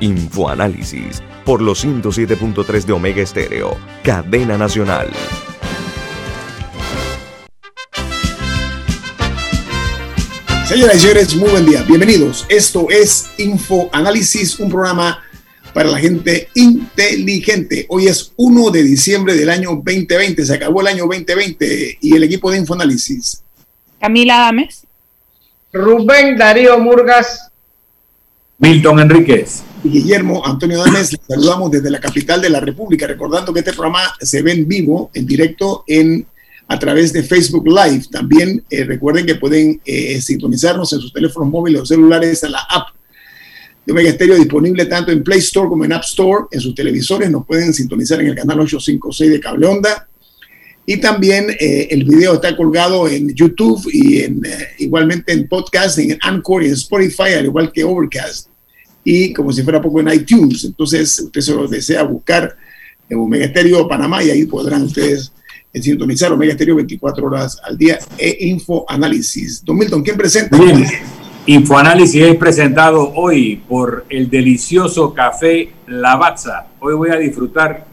Infoanálisis por los 107.3 de Omega Estéreo, cadena nacional. Señoras y señores, muy buen día. Bienvenidos. Esto es Infoanálisis, un programa para la gente inteligente. Hoy es 1 de diciembre del año 2020. Se acabó el año 2020 y el equipo de Infoanálisis. Camila Dames. Rubén Darío Murgas. Milton Enríquez. Guillermo Antonio Dames, les saludamos desde la capital de la República, recordando que este programa se ve en vivo, en directo, en, a través de Facebook Live. También eh, recuerden que pueden eh, sintonizarnos en sus teléfonos móviles o celulares a la app de Omega Stereo, disponible tanto en Play Store como en App Store. En sus televisores nos pueden sintonizar en el canal 856 de Cable Onda. Y también eh, el video está colgado en YouTube y en, igualmente en podcast, en Anchor y en Spotify, al igual que Overcast y como si fuera poco en iTunes. Entonces, usted se lo desea buscar en Omega Stereo Panamá y ahí podrán ustedes eh, sintonizar Omega Stereo 24 horas al día e Infoanálisis. Don Milton, ¿quién presenta? Bien. Infoanálisis es presentado hoy por el delicioso café Lavazza. Hoy voy a disfrutar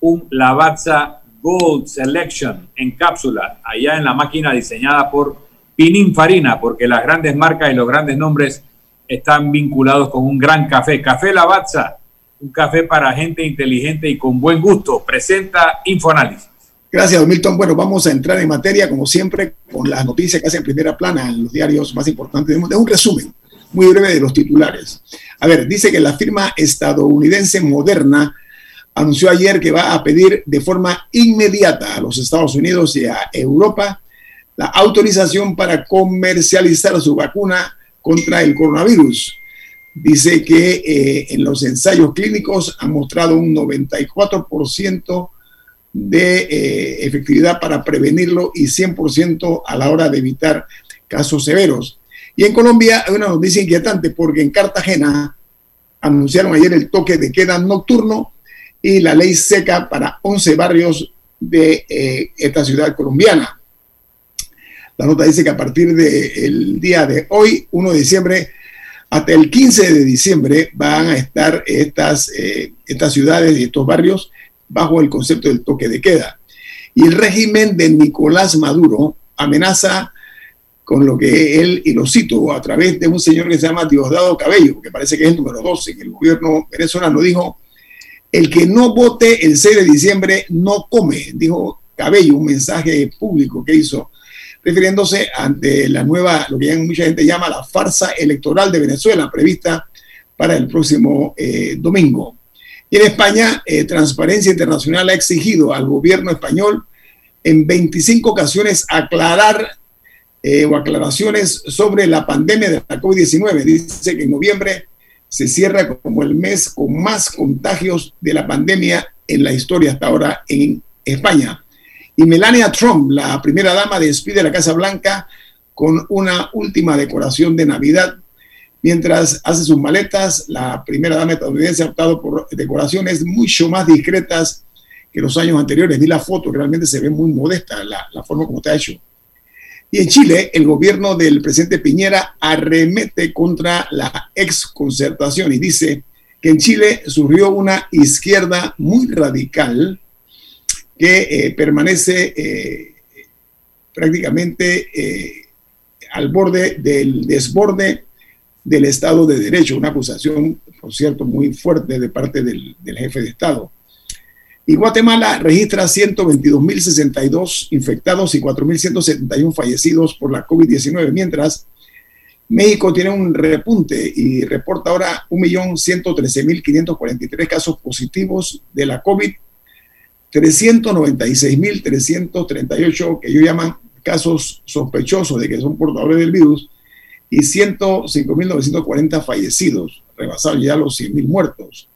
un Lavazza Gold Selection en cápsula, allá en la máquina diseñada por Pininfarina, porque las grandes marcas y los grandes nombres están vinculados con un gran café. Café Lavazza, un café para gente inteligente y con buen gusto. Presenta Infoanálisis. Gracias, don Milton. Bueno, vamos a entrar en materia, como siempre, con las noticias que hacen primera plana en los diarios más importantes. De un resumen muy breve de los titulares. A ver, dice que la firma estadounidense Moderna anunció ayer que va a pedir de forma inmediata a los Estados Unidos y a Europa la autorización para comercializar su vacuna contra el coronavirus. Dice que eh, en los ensayos clínicos ha mostrado un 94% de eh, efectividad para prevenirlo y 100% a la hora de evitar casos severos. Y en Colombia hay una noticia inquietante porque en Cartagena anunciaron ayer el toque de queda nocturno y la ley seca para 11 barrios de eh, esta ciudad colombiana. La nota dice que a partir del día de hoy, 1 de diciembre, hasta el 15 de diciembre van a estar estas, eh, estas ciudades y estos barrios bajo el concepto del toque de queda. Y el régimen de Nicolás Maduro amenaza con lo que él, y lo cito, a través de un señor que se llama Diosdado Cabello, que parece que es el número 12, que el gobierno venezolano dijo, el que no vote el 6 de diciembre no come, dijo Cabello, un mensaje público que hizo refiriéndose ante la nueva, lo que mucha gente llama la farsa electoral de Venezuela, prevista para el próximo eh, domingo. Y en España, eh, Transparencia Internacional ha exigido al gobierno español en 25 ocasiones aclarar eh, o aclaraciones sobre la pandemia de la COVID-19. Dice que en noviembre se cierra como el mes con más contagios de la pandemia en la historia hasta ahora en España. Y Melania Trump, la primera dama, despide la Casa Blanca con una última decoración de Navidad. Mientras hace sus maletas, la primera dama estadounidense ha optado por decoraciones mucho más discretas que los años anteriores. Vi la foto, realmente se ve muy modesta la, la forma como está hecho. Y en Chile, el gobierno del presidente Piñera arremete contra la exconcertación y dice que en Chile surgió una izquierda muy radical que eh, permanece eh, prácticamente eh, al borde del desborde del Estado de Derecho, una acusación, por cierto, muy fuerte de parte del, del jefe de Estado. Y Guatemala registra 122.062 infectados y 4.171 fallecidos por la COVID-19, mientras México tiene un repunte y reporta ahora 1.113.543 casos positivos de la COVID 396.338 que ellos llaman casos sospechosos de que son portadores del virus y 105.940 fallecidos, rebasados ya los 100.000 muertos.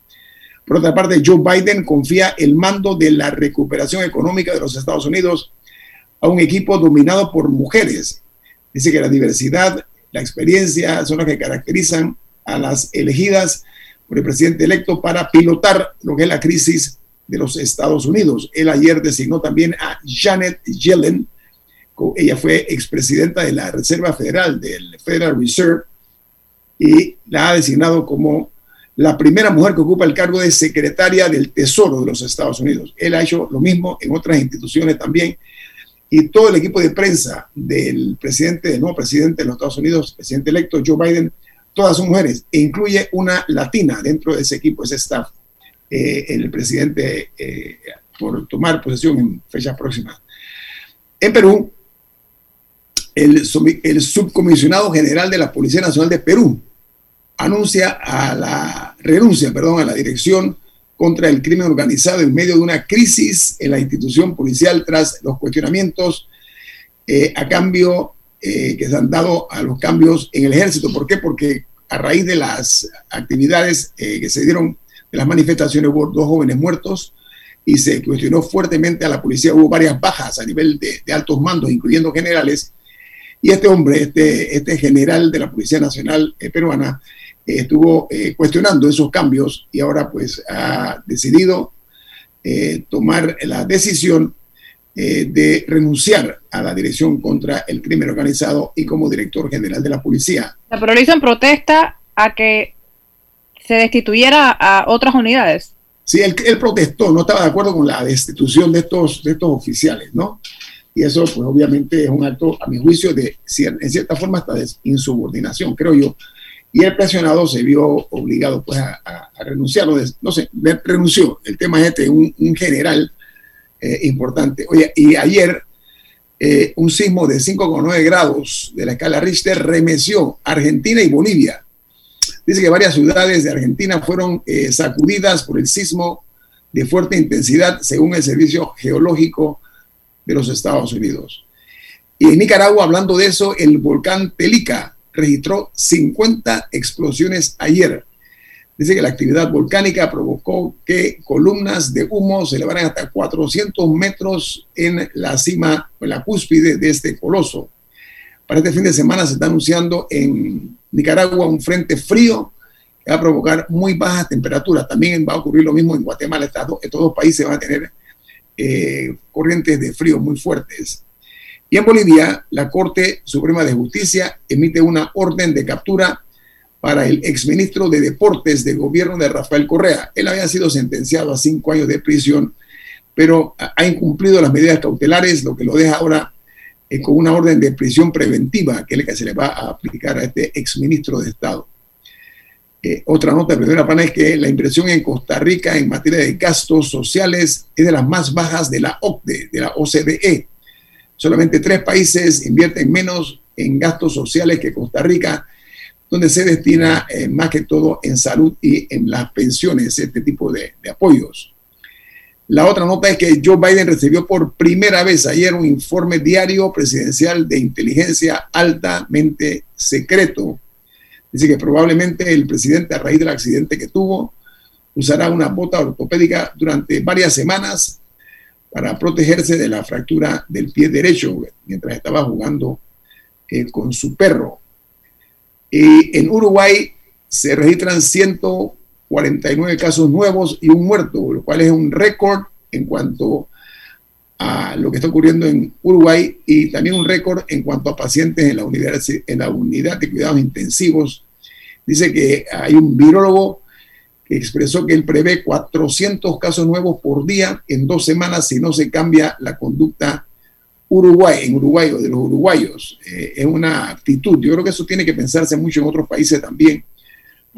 Por otra parte, Joe Biden confía el mando de la recuperación económica de los Estados Unidos a un equipo dominado por mujeres. Dice que la diversidad, la experiencia son las que caracterizan a las elegidas por el presidente electo para pilotar lo que es la crisis de los Estados Unidos. Él ayer designó también a Janet Yellen, ella fue expresidenta de la Reserva Federal, del Federal Reserve, y la ha designado como la primera mujer que ocupa el cargo de secretaria del Tesoro de los Estados Unidos. Él ha hecho lo mismo en otras instituciones también. Y todo el equipo de prensa del presidente, del nuevo presidente de los Estados Unidos, presidente electo Joe Biden, todas son mujeres, e incluye una latina dentro de ese equipo, ese staff, eh, el presidente eh, por tomar posesión en fecha próxima. En Perú, el, subcomisionado general de la Policía Nacional de Perú, anuncia a la renuncia, perdón, a la dirección contra el crimen organizado en medio de una crisis en la institución policial tras los cuestionamientos eh, a cambio que se han dado a los cambios en el ejército. ¿Por qué? Porque a raíz de las actividades que se dieron de las manifestaciones hubo dos jóvenes muertos y se cuestionó fuertemente a la policía. Hubo varias bajas a nivel de, de altos mandos, incluyendo generales. Y este hombre, este, este general de la Policía Nacional Peruana, estuvo eh, cuestionando esos cambios y ahora pues ha decidido eh, tomar la decisión eh, de renunciar a la dirección contra el crimen organizado y como director general de la policía. Pero lo en protesta a que se destituyera a otras unidades. Sí, él, él, protestó, no estaba de acuerdo con la destitución de estos, de estos oficiales, ¿no? Y eso, pues obviamente es un acto, a mi juicio, de en cierta forma hasta de insubordinación, creo yo y el presionado se vio obligado pues a, renunciar, no sé, renunció. El tema es este, un, general eh, importante. Oye, y ayer eh, un sismo de 5,9 grados de la escala Richter remeció Argentina y Bolivia. Dice que varias ciudades de Argentina fueron eh, sacudidas por el sismo de fuerte intensidad, según el Servicio Geológico de los Estados Unidos. Y en Nicaragua, hablando de eso, el volcán Telica registró 50 explosiones ayer. Dice que la actividad volcánica provocó que columnas de humo se elevaran hasta 400 metros en la cima, en la cúspide de este coloso. Para este fin de semana se está anunciando en Nicaragua un frente frío que va a provocar muy bajas temperaturas. También va a ocurrir lo mismo en Guatemala. Estos dos países van a tener eh, corrientes de frío muy fuertes. Y en Bolivia, la Corte Suprema de Justicia emite una orden de captura para el exministro de Deportes del gobierno de Rafael Correa. Él había sido sentenciado a cinco años de prisión, pero ha incumplido las medidas cautelares, lo que lo deja ahora con una orden de prisión preventiva, que es la que se le va a aplicar a este exministro de Estado. Eh, otra nota de primera pana es que la inversión en Costa Rica en materia de gastos sociales es de las más bajas de la OCDE, de la OCDE. Solamente tres países invierten menos en gastos sociales que Costa Rica, donde se destina eh, más que todo en salud y en las pensiones, este tipo de apoyos. La otra nota es que Joe Biden recibió por primera vez ayer un informe diario presidencial de inteligencia altamente secreto. Dice que probablemente el presidente, a raíz del accidente que tuvo, usará una bota ortopédica durante varias semanas para protegerse de la fractura del pie derecho mientras estaba jugando eh, con su perro. Y en Uruguay se registran 149 casos nuevos y un muerto, lo cual es un récord en cuanto a lo que está ocurriendo en Uruguay y también un récord en cuanto a pacientes en la unidad, en la unidad de cuidados intensivos. Dice que hay un virólogo expresó que él prevé 400 casos nuevos por día en dos semanas si no se cambia la conducta uruguay, en Uruguay o de los uruguayos. Eh, es una actitud. Yo creo que eso tiene que pensarse mucho en otros países también.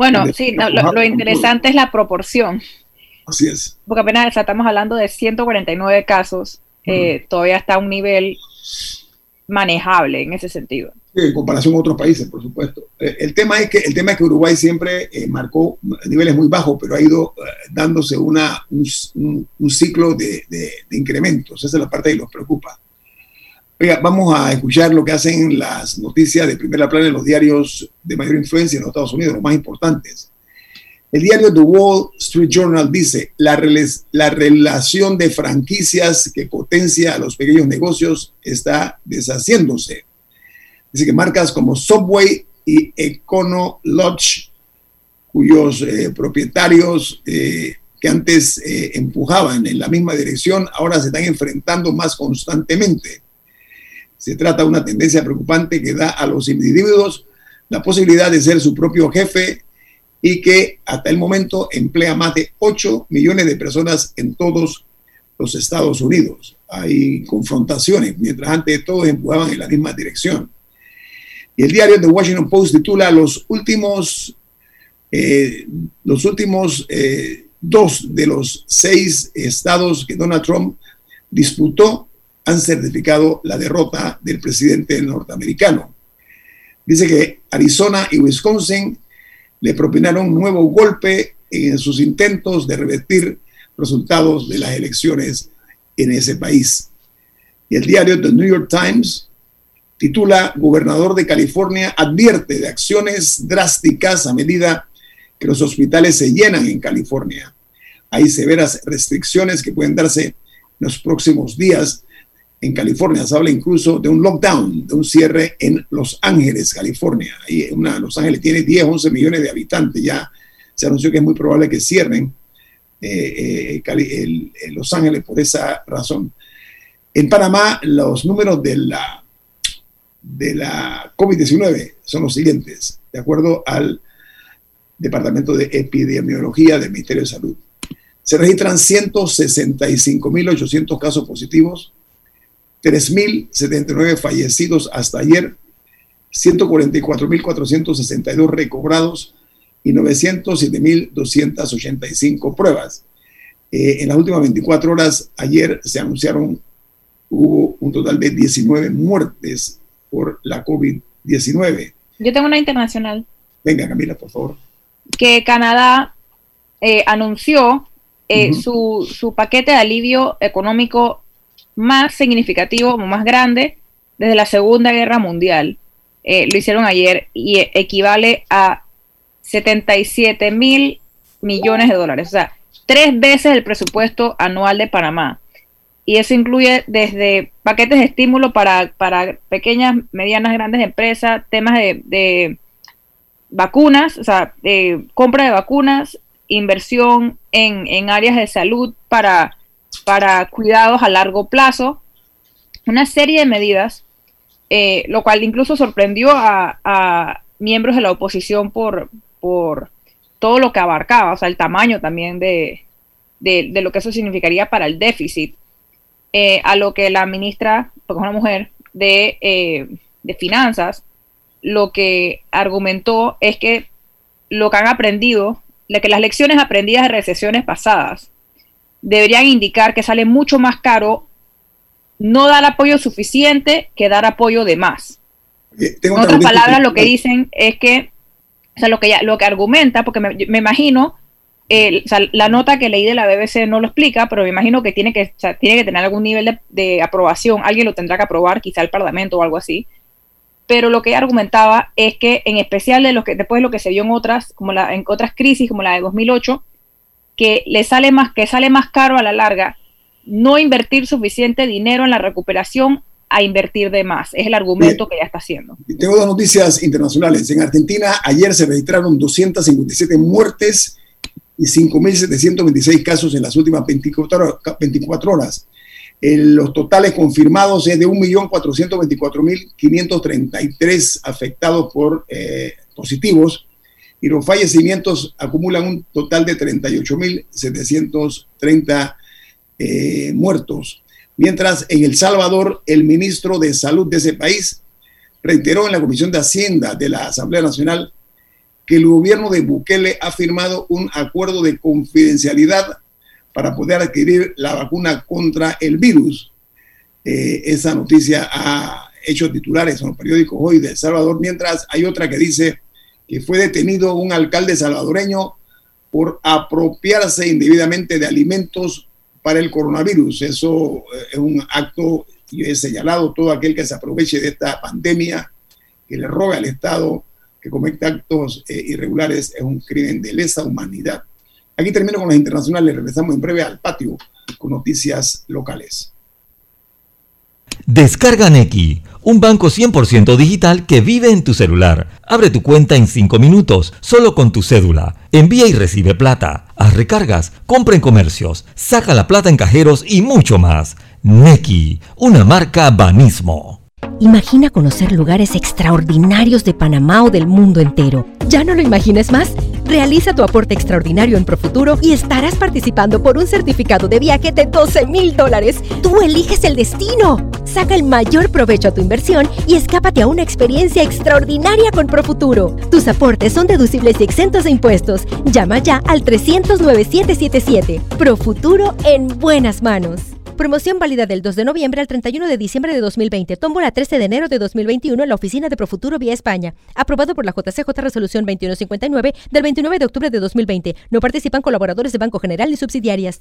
Bueno, sí, lo, interesante es la proporción. Así es. Porque apenas estamos hablando de 149 casos, eh, todavía está a un nivel manejable en ese sentido en comparación con otros países, por supuesto. Eh, el tema es que, el tema es que Uruguay siempre eh, marcó niveles muy bajos, pero ha ido eh, dándose una, un, ciclo de, de, incrementos. Esa es la parte que nos preocupa. Vamos a escuchar lo que hacen las noticias de primera plana en los diarios de mayor influencia en los Estados Unidos, los más importantes. El diario The Wall Street Journal dice, la, la relación de franquicias que potencia a los pequeños negocios está deshaciéndose. Dice que marcas como Subway y Econo Lodge, cuyos eh, propietarios eh, que antes eh, empujaban en la misma dirección, ahora se están enfrentando más constantemente. Se trata de una tendencia preocupante que da a los individuos la posibilidad de ser su propio jefe y que hasta el momento emplea más de 8 millones de personas en todos los Estados Unidos. Hay confrontaciones, mientras antes todos empujaban en la misma dirección. Y el diario The Washington Post titula Los últimos, eh, los últimos eh, dos de los seis estados que Donald Trump disputó han certificado la derrota del presidente norteamericano. Dice que Arizona y Wisconsin le propinaron un nuevo golpe en sus intentos de revertir resultados de las elecciones en ese país. Y el diario The New York Times titula Gobernador de California advierte de acciones drásticas a medida que los hospitales se llenan en California. Hay severas restricciones que pueden darse en los próximos días. En California se habla incluso de un lockdown, de un cierre en Los Ángeles, California. una, Los Ángeles tiene 10, 11 millones de habitantes. Ya se anunció que es muy probable que cierren eh, eh, Los Ángeles por esa razón. En Panamá, los números de la, de la COVID-19 son los siguientes, de acuerdo al Departamento de Epidemiología del Ministerio de Salud. Se registran 165.800 casos positivos, 3.079 fallecidos hasta ayer, 144.462 recobrados y 907.285 pruebas. Eh, en las últimas 24 horas, ayer se anunciaron, hubo un total de 19 muertes por la COVID-19. Yo tengo una internacional. Venga, Camila, por favor. Que Canadá eh, anunció eh, su, paquete de alivio económico más significativo, más grande, desde la Segunda Guerra Mundial. Eh, lo hicieron ayer y equivale a 77 mil millones de dólares, o sea, tres veces el presupuesto anual de Panamá. Y eso incluye desde paquetes de estímulo para, pequeñas, medianas, grandes empresas, temas de, vacunas, o sea, compra de vacunas, inversión en, áreas de salud para, para cuidados a largo plazo, una serie de medidas, eh, lo cual incluso sorprendió a, miembros de la oposición por, por todo lo que abarcaba, o sea, el tamaño también de, lo que eso significaría para el déficit, eh, a lo que la ministra, porque es una mujer de, eh, de finanzas, lo que argumentó es que lo que han aprendido que las lecciones aprendidas de recesiones pasadas deberían indicar que sale mucho más caro no dar apoyo suficiente que dar apoyo de más. Eh, en otras palabras, lo que dicen es que, o sea, lo que, ya, lo que argumenta, porque me, imagino, la nota que leí de la BBC no lo explica, pero me imagino que tiene que, tiene que tener algún nivel de, de, aprobación, alguien lo tendrá que aprobar, quizá el Parlamento o algo así, pero lo que argumentaba es que en especial de lo que después de lo que se vio en otras como la en otras crisis como la de 2008 que le sale más que sale más caro a la larga no invertir suficiente dinero en la recuperación a invertir de más. Es el argumento que ya está haciendo. Tengo dos noticias internacionales. En Argentina ayer se registraron 257 muertes y 5.726 casos en las últimas 24 horas los totales confirmados es de 1.424.533 afectados por eh, positivos y los fallecimientos acumulan un total de 38.730 eh, muertos. Mientras en El Salvador, el ministro de Salud de ese país reiteró en la Comisión de Hacienda de la Asamblea Nacional que el gobierno de Bukele ha firmado un acuerdo de confidencialidad para poder adquirir la vacuna contra el virus. Eh, esa noticia ha hecho titulares en los periódicos hoy de El Salvador, mientras hay otra que dice que fue detenido un alcalde salvadoreño por apropiarse indebidamente de alimentos para el coronavirus. Eso eh, es un acto, y he señalado todo aquel que se aproveche de esta pandemia, que le robe al Estado que comete actos eh, irregulares es un crimen de lesa humanidad. Aquí termino con las internacionales, regresamos en breve al patio con noticias locales. Descarga Neki, un banco 100% digital que vive en tu celular. Abre tu cuenta en 5 minutos, solo con tu cédula. Envía y recibe plata. Haz recargas, compra en comercios, saca la plata en cajeros y mucho más. Neki, una marca Banismo. Imagina conocer lugares extraordinarios de Panamá o del mundo entero. ¿Ya no lo imagines más? Realiza tu aporte extraordinario en Profuturo y estarás participando por un certificado de viaje de 12 mil dólares. Tú eliges el destino. Saca el mayor provecho a tu inversión y escápate a una experiencia extraordinaria con Profuturo. Tus aportes son deducibles y exentos de impuestos. Llama ya al 300 9777. Profuturo en buenas manos. Promoción válida del 2 de noviembre al 31 de diciembre de 2020. Tómbola 13 de enero de 2021 en la oficina de Profuturo vía España. Aprobado por la JCJ Resolución 2159 del 29 de octubre de 2020. No participan colaboradores de Banco General ni subsidiarias.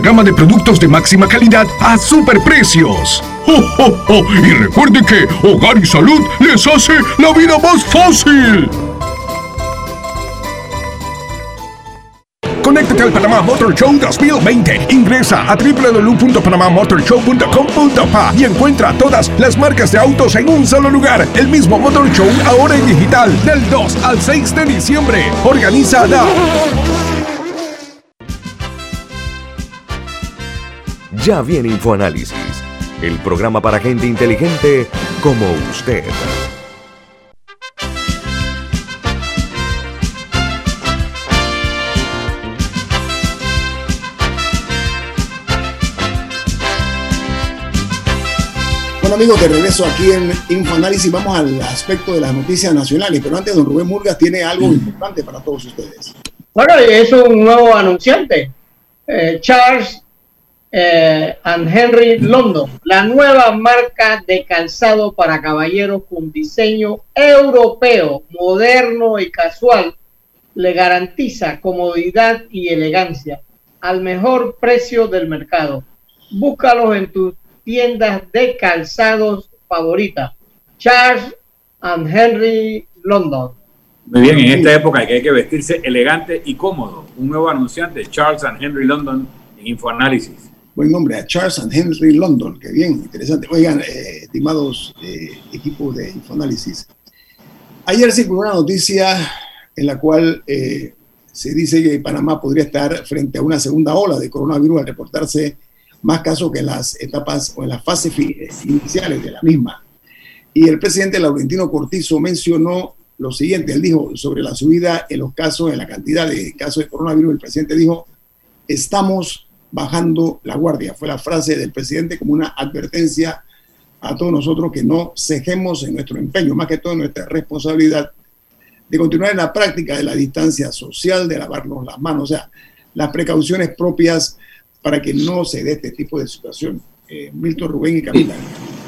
gama de productos de máxima calidad a superprecios. ¡Oh, Y recuerde que Hogar y Salud les hace la vida más fácil. Conéctate al Panamá Motor Show 2020. Ingresa a www.panamamotorshow.com.pa y encuentra todas las marcas de autos en un solo lugar. El mismo Motor Show ahora en digital del 2 al 6 de diciembre. Organiza la Ya viene InfoAnálisis, el programa para gente inteligente como usted. Bueno amigos, de regreso aquí en InfoAnálisis vamos al aspecto de las noticias nacionales, pero antes don Rubén Murgas tiene algo importante para todos ustedes. Bueno, es un nuevo anunciante, eh, Charles eh, and Henry London, la nueva marca de calzado para caballeros con diseño europeo, moderno y casual, le garantiza comodidad y elegancia al mejor precio del mercado. Búscalos en tus tiendas de calzados favoritas. Charles and Henry London. Muy bien, en esta época hay que vestirse elegante y cómodo. Un nuevo anunciante, Charles and Henry London, en Infoanálisis buen nombre, a Charles and Henry London, que bien, interesante. Oigan, eh, estimados eh, equipos de Infoanálisis, ayer circuló una noticia en la cual eh, se dice que Panamá podría estar frente a una segunda ola de coronavirus al reportarse más casos que en las etapas o en las fases iniciales de la misma. Y el presidente Laurentino Cortizo mencionó lo siguiente, él dijo sobre la subida en los casos, en la cantidad de casos de coronavirus, el presidente dijo, estamos bajando la guardia. Fue la frase del presidente como una advertencia a todos nosotros que no cejemos en nuestro empeño, más que todo en nuestra responsabilidad de continuar en la práctica de la distancia social, de lavarnos las manos, o sea, las precauciones propias para que no se dé este tipo de situación. Eh, Milton Rubén y Capitán.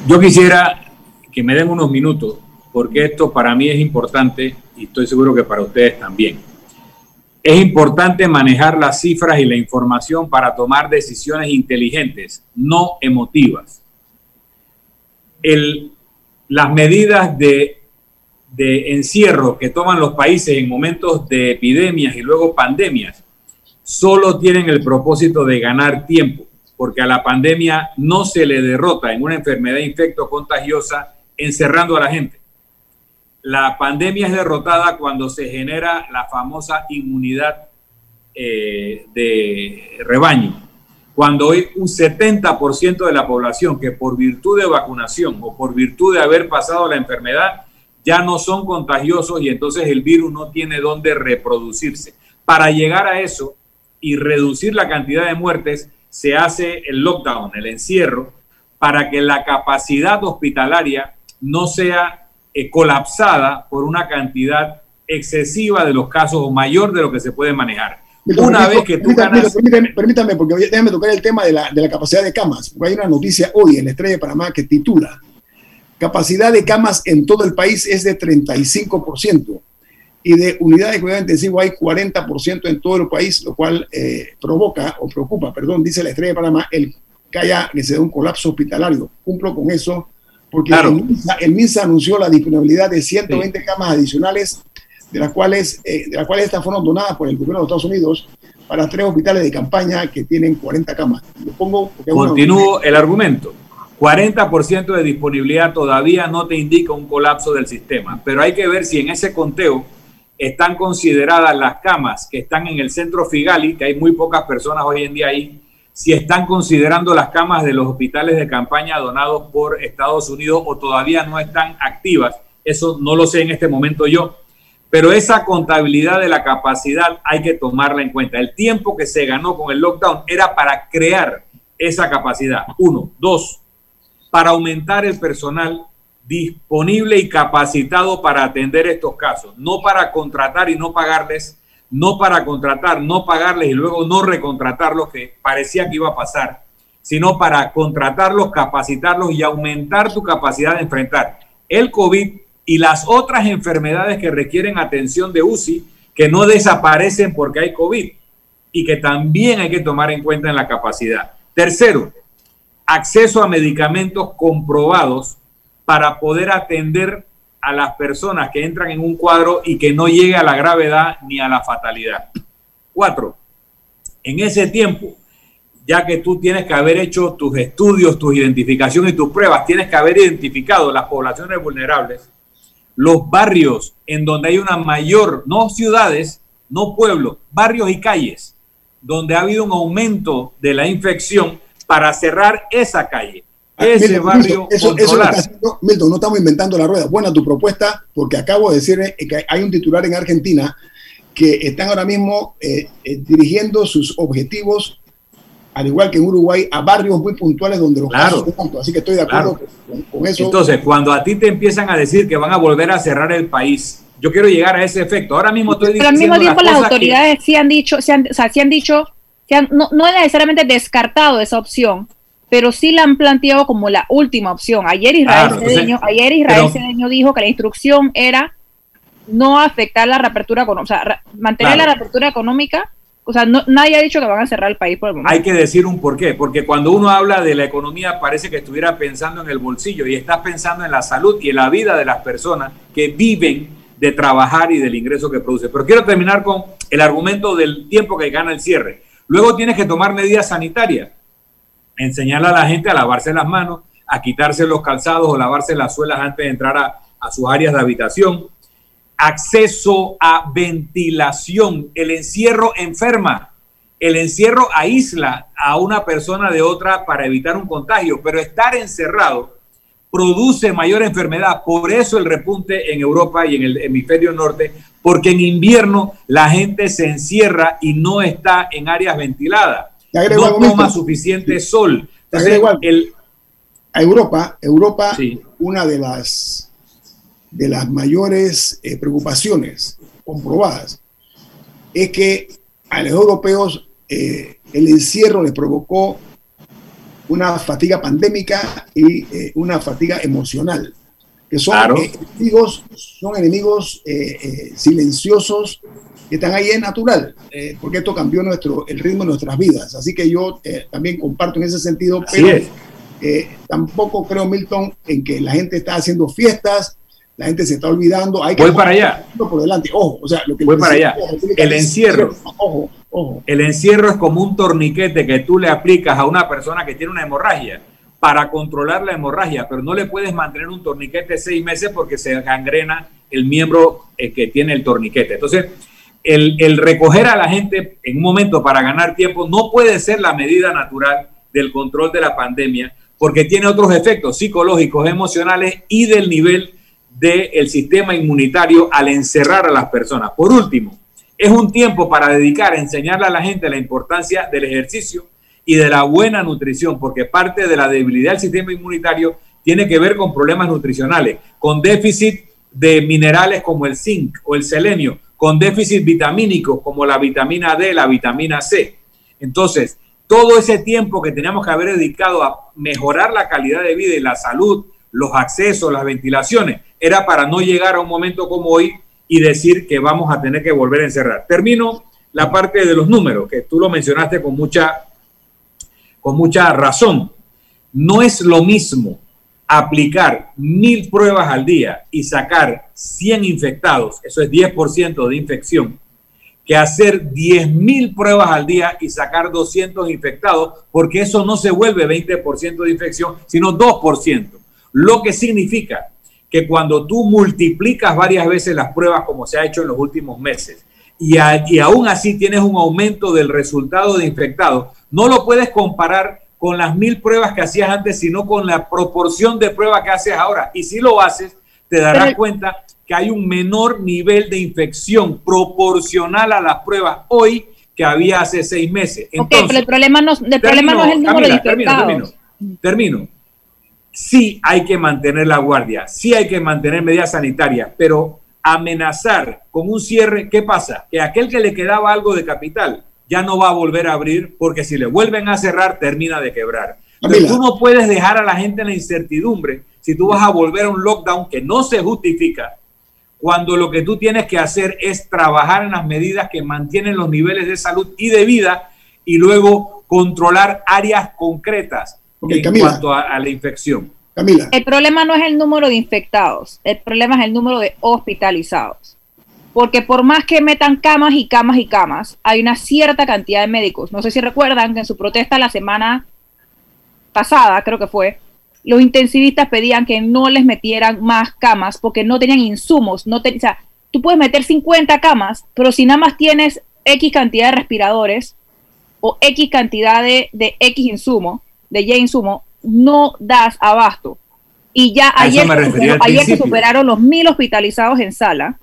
Yo quisiera que me den unos minutos, porque esto para mí es importante y estoy seguro que para ustedes también. Es importante manejar las cifras y la información para tomar decisiones inteligentes, no emotivas. las medidas de, de encierro que toman los países en momentos de epidemias y luego pandemias solo tienen el propósito de ganar tiempo, porque a la pandemia no se le derrota en una enfermedad infecto contagiosa encerrando a la gente la pandemia es derrotada cuando se genera la famosa inmunidad eh, de rebaño. Cuando hay un 70% de la población que por virtud de vacunación o por virtud de haber pasado la enfermedad ya no son contagiosos y entonces el virus no tiene dónde reproducirse. Para llegar a eso y reducir la cantidad de muertes, se hace el lockdown, el encierro, para que la capacidad hospitalaria no sea eh, colapsada por una cantidad excesiva de los casos o mayor de lo que se puede manejar. Una vez que tú ganas... Permítame, porque déjame tocar el tema de la, de la capacidad de camas. Porque hay una noticia hoy en la Estrella de Panamá que titula Capacidad de camas en todo el país es de 35% y de unidades de cuidado intensivo hay 40% en todo el país, lo cual eh, provoca o preocupa, perdón, dice la Estrella de Panamá, el que haya que se dé un colapso hospitalario. Cumplo con eso, porque el, MINSA, anunció la disponibilidad de 120 camas adicionales, de las cuales eh, de las cuales estas fueron donadas por el gobierno de Estados Unidos para tres hospitales de campaña que tienen 40 camas. Lo pongo Continúo el argumento. 40% de disponibilidad todavía no te indica un colapso del sistema, pero hay que ver si en ese conteo están consideradas las camas que están en el centro Figali, que hay muy pocas personas hoy en día ahí, si están considerando las camas de los hospitales de campaña donados por Estados Unidos o todavía no están activas. Eso no lo sé en este momento yo. Pero esa contabilidad de la capacidad hay que tomarla en cuenta. El tiempo que se ganó con el lockdown era para crear esa capacidad. Uno. Dos, para aumentar el personal disponible y capacitado para atender estos casos, no para contratar y no pagarles, no para contratar, no pagarles y luego no recontratarlos, que parecía que iba a pasar, sino para contratarlos, capacitarlos y aumentar tu capacidad de enfrentar el COVID y las otras enfermedades que requieren atención de UCI, que no desaparecen porque hay COVID y que también hay que tomar en cuenta en la capacidad. Tercero, acceso a medicamentos comprobados para poder atender a las personas que entran en un cuadro y que no llegue a la gravedad ni a la fatalidad. Cuatro, en ese tiempo, ya que tú tienes que haber hecho tus estudios, tus identificaciones y tus pruebas, tienes que haber identificado las poblaciones vulnerables, los barrios en donde hay una mayor, no ciudades, no pueblos, barrios y calles, donde ha habido un aumento de la infección para cerrar esa calle Ese barrio eso, Milton, no estamos inventando la rueda. Buena tu propuesta, porque acabo de decir eh, que hay un titular en Argentina que están ahora mismo eh, eh, dirigiendo sus objetivos, al igual que en Uruguay, a barrios muy puntuales donde los casos son. Así que estoy de acuerdo con, eso. Entonces, cuando a ti te empiezan a decir que van a volver a cerrar el país, yo quiero llegar a ese efecto. Ahora mismo estoy Pero al mismo tiempo las, autoridades sí han dicho, sí han, o sea, sí han dicho, no, no es necesariamente descartado esa opción, pero sí la han planteado como la última opción. Ayer Israel, Cedeño, ayer Israel Cedeño dijo que la instrucción era no afectar la reapertura económica, o sea, mantener la reapertura económica. O sea, nadie ha dicho que van a cerrar el país por el momento. Hay que decir un porqué, porque cuando uno habla de la economía parece que estuviera pensando en el bolsillo y estás pensando en la salud y en la vida de las personas que viven de trabajar y del ingreso que produce. Pero quiero terminar con el argumento del tiempo que gana el cierre. Luego tienes que tomar medidas sanitarias enseñarle a la gente a lavarse las manos, a quitarse los calzados o lavarse las suelas antes de entrar a, sus áreas de habitación. Acceso a ventilación. El encierro enferma. El encierro aísla a una persona de otra para evitar un contagio, pero estar encerrado produce mayor enfermedad. Por eso el repunte en Europa y en el hemisferio norte, porque en invierno la gente se encierra y no está en áreas ventiladas no toma suficiente sol. a Europa, Europa, una de las, de las mayores eh, preocupaciones comprobadas es que a los europeos eh, el encierro les provocó una fatiga pandémica y eh, una fatiga emocional, que son enemigos, son enemigos silenciosos que están ahí es natural, eh, porque esto cambió nuestro, el ritmo de nuestras vidas. Así que yo eh, también comparto en ese sentido, pero eh, tampoco creo, Milton, en que la gente está haciendo fiestas, la gente se está olvidando. Hay que Voy para allá. Por delante. Ojo, o sea, lo que Voy para allá. El encierro. Ojo, ojo. El encierro es como un torniquete que tú le aplicas a una persona que tiene una hemorragia para controlar la hemorragia, pero no le puedes mantener un torniquete seis meses porque se gangrena el miembro que tiene el torniquete. Entonces, el, recoger a la gente en un momento para ganar tiempo no puede ser la medida natural del control de la pandemia, porque tiene otros efectos psicológicos, emocionales y del nivel del sistema inmunitario al encerrar a las personas. Por último, es un tiempo para dedicar a enseñarle a la gente la importancia del ejercicio y de la buena nutrición, porque parte de la debilidad del sistema inmunitario tiene que ver con problemas nutricionales, con déficit de minerales como el zinc o el selenio, con déficit vitamínico como la vitamina D, la vitamina C. Entonces, todo ese tiempo que teníamos que haber dedicado a mejorar la calidad de vida y la salud, los accesos, las ventilaciones, era para no llegar a un momento como hoy y decir que vamos a tener que volver a encerrar. Termino la parte de los números, que tú lo mencionaste con mucha, con mucha razón. No es lo mismo aplicar mil pruebas al día y sacar 100 infectados, eso es 10% de infección, que hacer 10 mil pruebas al día y sacar 200 infectados, porque eso no se vuelve 20% de infección, sino 2%. Lo que significa que cuando tú multiplicas varias veces las pruebas como se ha hecho en los últimos meses y, y aún así tienes un aumento del resultado de infectados, no lo puedes comparar con las mil pruebas que hacías antes, sino con la proporción de pruebas que haces ahora. Y si lo haces, te darás cuenta que hay un menor nivel de infección proporcional a las pruebas hoy que había hace seis meses. Entonces, pero el problema no, el problema no es el número de infectados. Termino, termino, termino. Sí hay que mantener la guardia, sí hay que mantener medidas sanitarias, pero amenazar con un cierre, ¿qué pasa? Que aquel que le quedaba algo de capital ya no va a volver a abrir porque si le vuelven a cerrar termina de quebrar. Pero tú no puedes dejar a la gente en la incertidumbre si tú vas a volver a un lockdown que no se justifica cuando lo que tú tienes que hacer es trabajar en las medidas que mantienen los niveles de salud y de vida y luego controlar áreas concretas en cuanto a, la infección. Camila. El problema no es el número de infectados, el problema es el número de hospitalizados. Porque por más que metan camas y camas y camas, hay una cierta cantidad de médicos. No sé si recuerdan que en su protesta la semana pasada, creo que fue, los intensivistas pedían que no les metieran más camas porque no tenían insumos. No o sea, tú puedes meter 50 camas, pero si nada más tienes X cantidad de respiradores o X cantidad de, de X insumo, de Y insumo, no das abasto. Y ya ayer, ayer se superaron los mil hospitalizados en sala.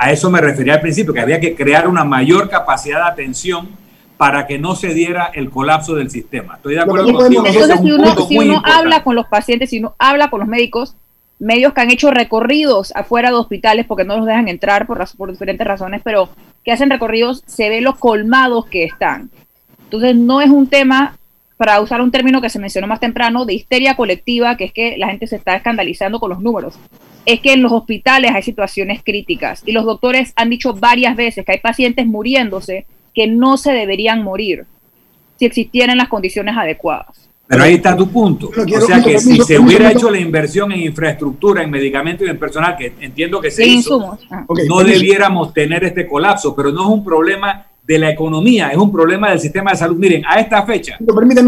A eso me refería al principio, que había que crear una mayor capacidad de atención para que no se diera el colapso del sistema. Estoy de acuerdo contigo. Entonces, si uno, si uno habla con los pacientes, si uno habla con los médicos, medios que han hecho recorridos afuera de hospitales porque no los dejan entrar por, por diferentes razones, pero que hacen recorridos, se ve los colmados que están. Entonces, no es un tema, para usar un término que se mencionó más temprano, de histeria colectiva, que es que la gente se está escandalizando con los números. Es que en los hospitales hay situaciones críticas y los doctores han dicho varias veces que hay pacientes muriéndose que no se deberían morir si existieran las condiciones adecuadas. Pero ahí está tu punto. o sea que si se hubiera hecho la inversión en infraestructura, en medicamentos y en personal, que entiendo que se hizo, ah. no debiéramos tener este colapso, pero no es un problema de la economía, es un problema del sistema de salud. Miren, a esta fecha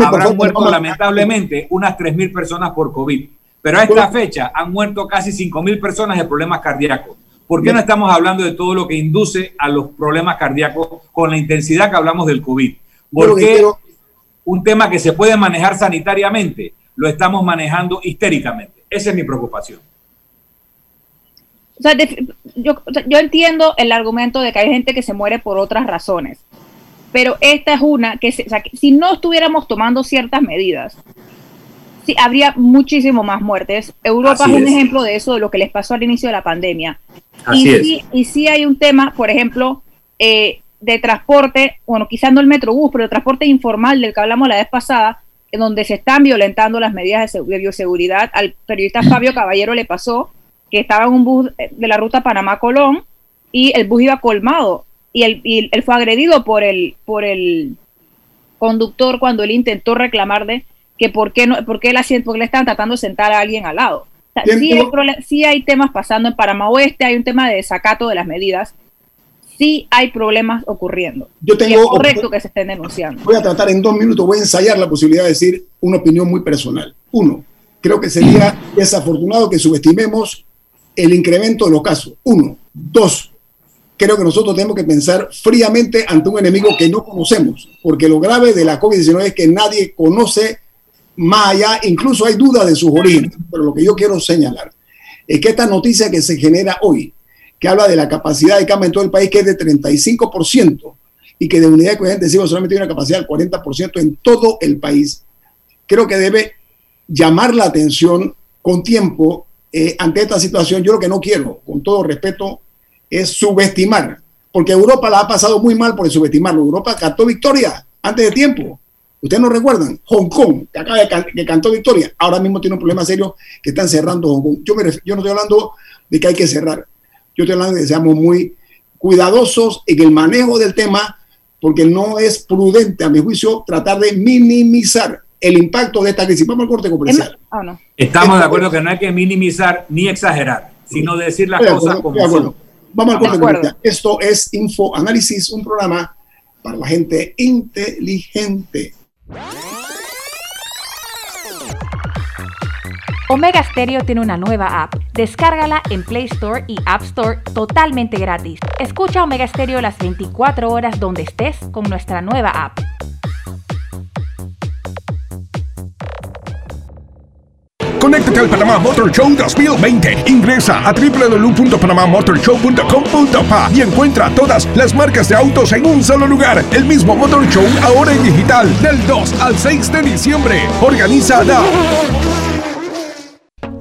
habrán muerto lamentablemente unas 3.000 personas por COVID, pero a esta fecha han muerto casi 5.000 personas de problemas cardíacos. ¿Por qué no estamos hablando de todo lo que induce a los problemas cardíacos con la intensidad que hablamos del COVID? Porque un tema que se puede manejar sanitariamente lo estamos manejando histéricamente. Esa es mi preocupación. O sea, yo, yo, entiendo el argumento de que hay gente que se muere por otras razones, pero esta es una que, si no estuviéramos tomando ciertas medidas, sí, habría muchísimo más muertes. Europa es un ejemplo de eso, de lo que les pasó al inicio de la pandemia y, Sí, y sí hay un tema, por ejemplo, eh, de transporte, bueno, quizás no el metrobús, pero el transporte informal del que hablamos la vez pasada, en donde se están violentando las medidas de, bioseguridad. Al periodista Fabio Caballero le pasó que estaba en un bus de la ruta Panamá-Colón y el bus iba colmado y él, él, fue agredido por el, por el conductor cuando él intentó reclamarle que por qué, no, por qué, porque le están tratando de sentar a alguien al lado sí, hay temas pasando en Panamá Oeste, hay un tema de desacato de las medidas. Sí hay problemas ocurriendo. Yo tengo, es correcto que se estén denunciando. Voy a tratar en dos minutos, voy a ensayar la posibilidad de decir una opinión muy personal. Uno, creo que sería desafortunado que subestimemos el incremento de los casos. Uno. Dos, creo que nosotros tenemos que pensar fríamente ante un enemigo que no conocemos, porque lo grave de la COVID-19 es que nadie conoce más allá, incluso hay dudas de sus orígenes, pero lo que yo quiero señalar es que esta noticia que se genera hoy, que habla de la capacidad de cama en todo el país, que es de 35%, y que de unidad de cuidados intensivos solamente tiene una capacidad del 40% en todo el país, creo que debe llamar la atención con tiempo eh, ante esta situación. Yo lo que no quiero, con todo respeto, es subestimar, porque Europa la ha pasado muy mal por subestimarlo. Europa cantó victoria antes de tiempo. Ustedes no recuerdan, Hong Kong, que acaba de que cantó victoria, ahora mismo tiene un problema serio que están cerrando Hong Kong. Yo, yo no estoy hablando de que hay que cerrar, yo estoy hablando de que seamos muy cuidadosos en el manejo del tema, porque no es prudente, a mi juicio, tratar de minimizar el impacto de esta crisis. Vamos al corte comercial. Estamos de acuerdo que no hay que minimizar ni exagerar, sino decir las cosas como son. Vamos al corte comercial. Esto es Info Análisis, un programa para la gente inteligente. Omega Stereo tiene una nueva app. Descárgala en Play Store y App Store totalmente gratis. Escucha Omega Stereo las 24 horas donde estés con nuestra nueva app. Conéctate al Panamá Motor Show 2020. Ingresa a www.panamamotorshow.com.pa y encuentra todas las marcas de autos en un solo lugar. El mismo Motor Show ahora en digital del 2 al 6 de diciembre. Organiza la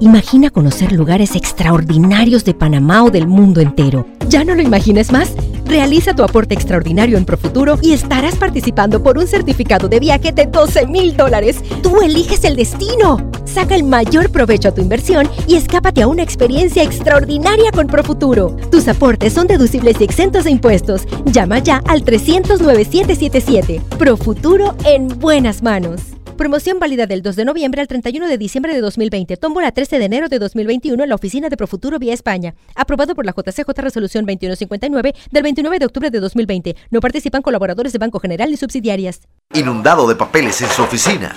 Imagina conocer lugares extraordinarios de Panamá o del mundo entero. ¿Ya no lo imagines más? Realiza tu aporte extraordinario en Profuturo y estarás participando por un certificado de viaje de 12 mil dólares. Tú eliges el destino. Saca el mayor provecho a tu inversión y escápate a una experiencia extraordinaria con Profuturo. Tus aportes son deducibles y exentos de impuestos. Llama ya al 300 9777. Profuturo en buenas manos. Promoción válida del 2 de noviembre al 31 de diciembre de 2020. Tómbola 13 de enero de 2021 en la oficina de Profuturo vía España. Aprobado por la JCJ Resolución 2159 del 29 de octubre de 2020. No participan colaboradores de Banco General ni subsidiarias. Inundado de papeles en su oficina.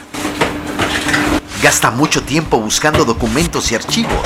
Gasta mucho tiempo buscando documentos y archivos.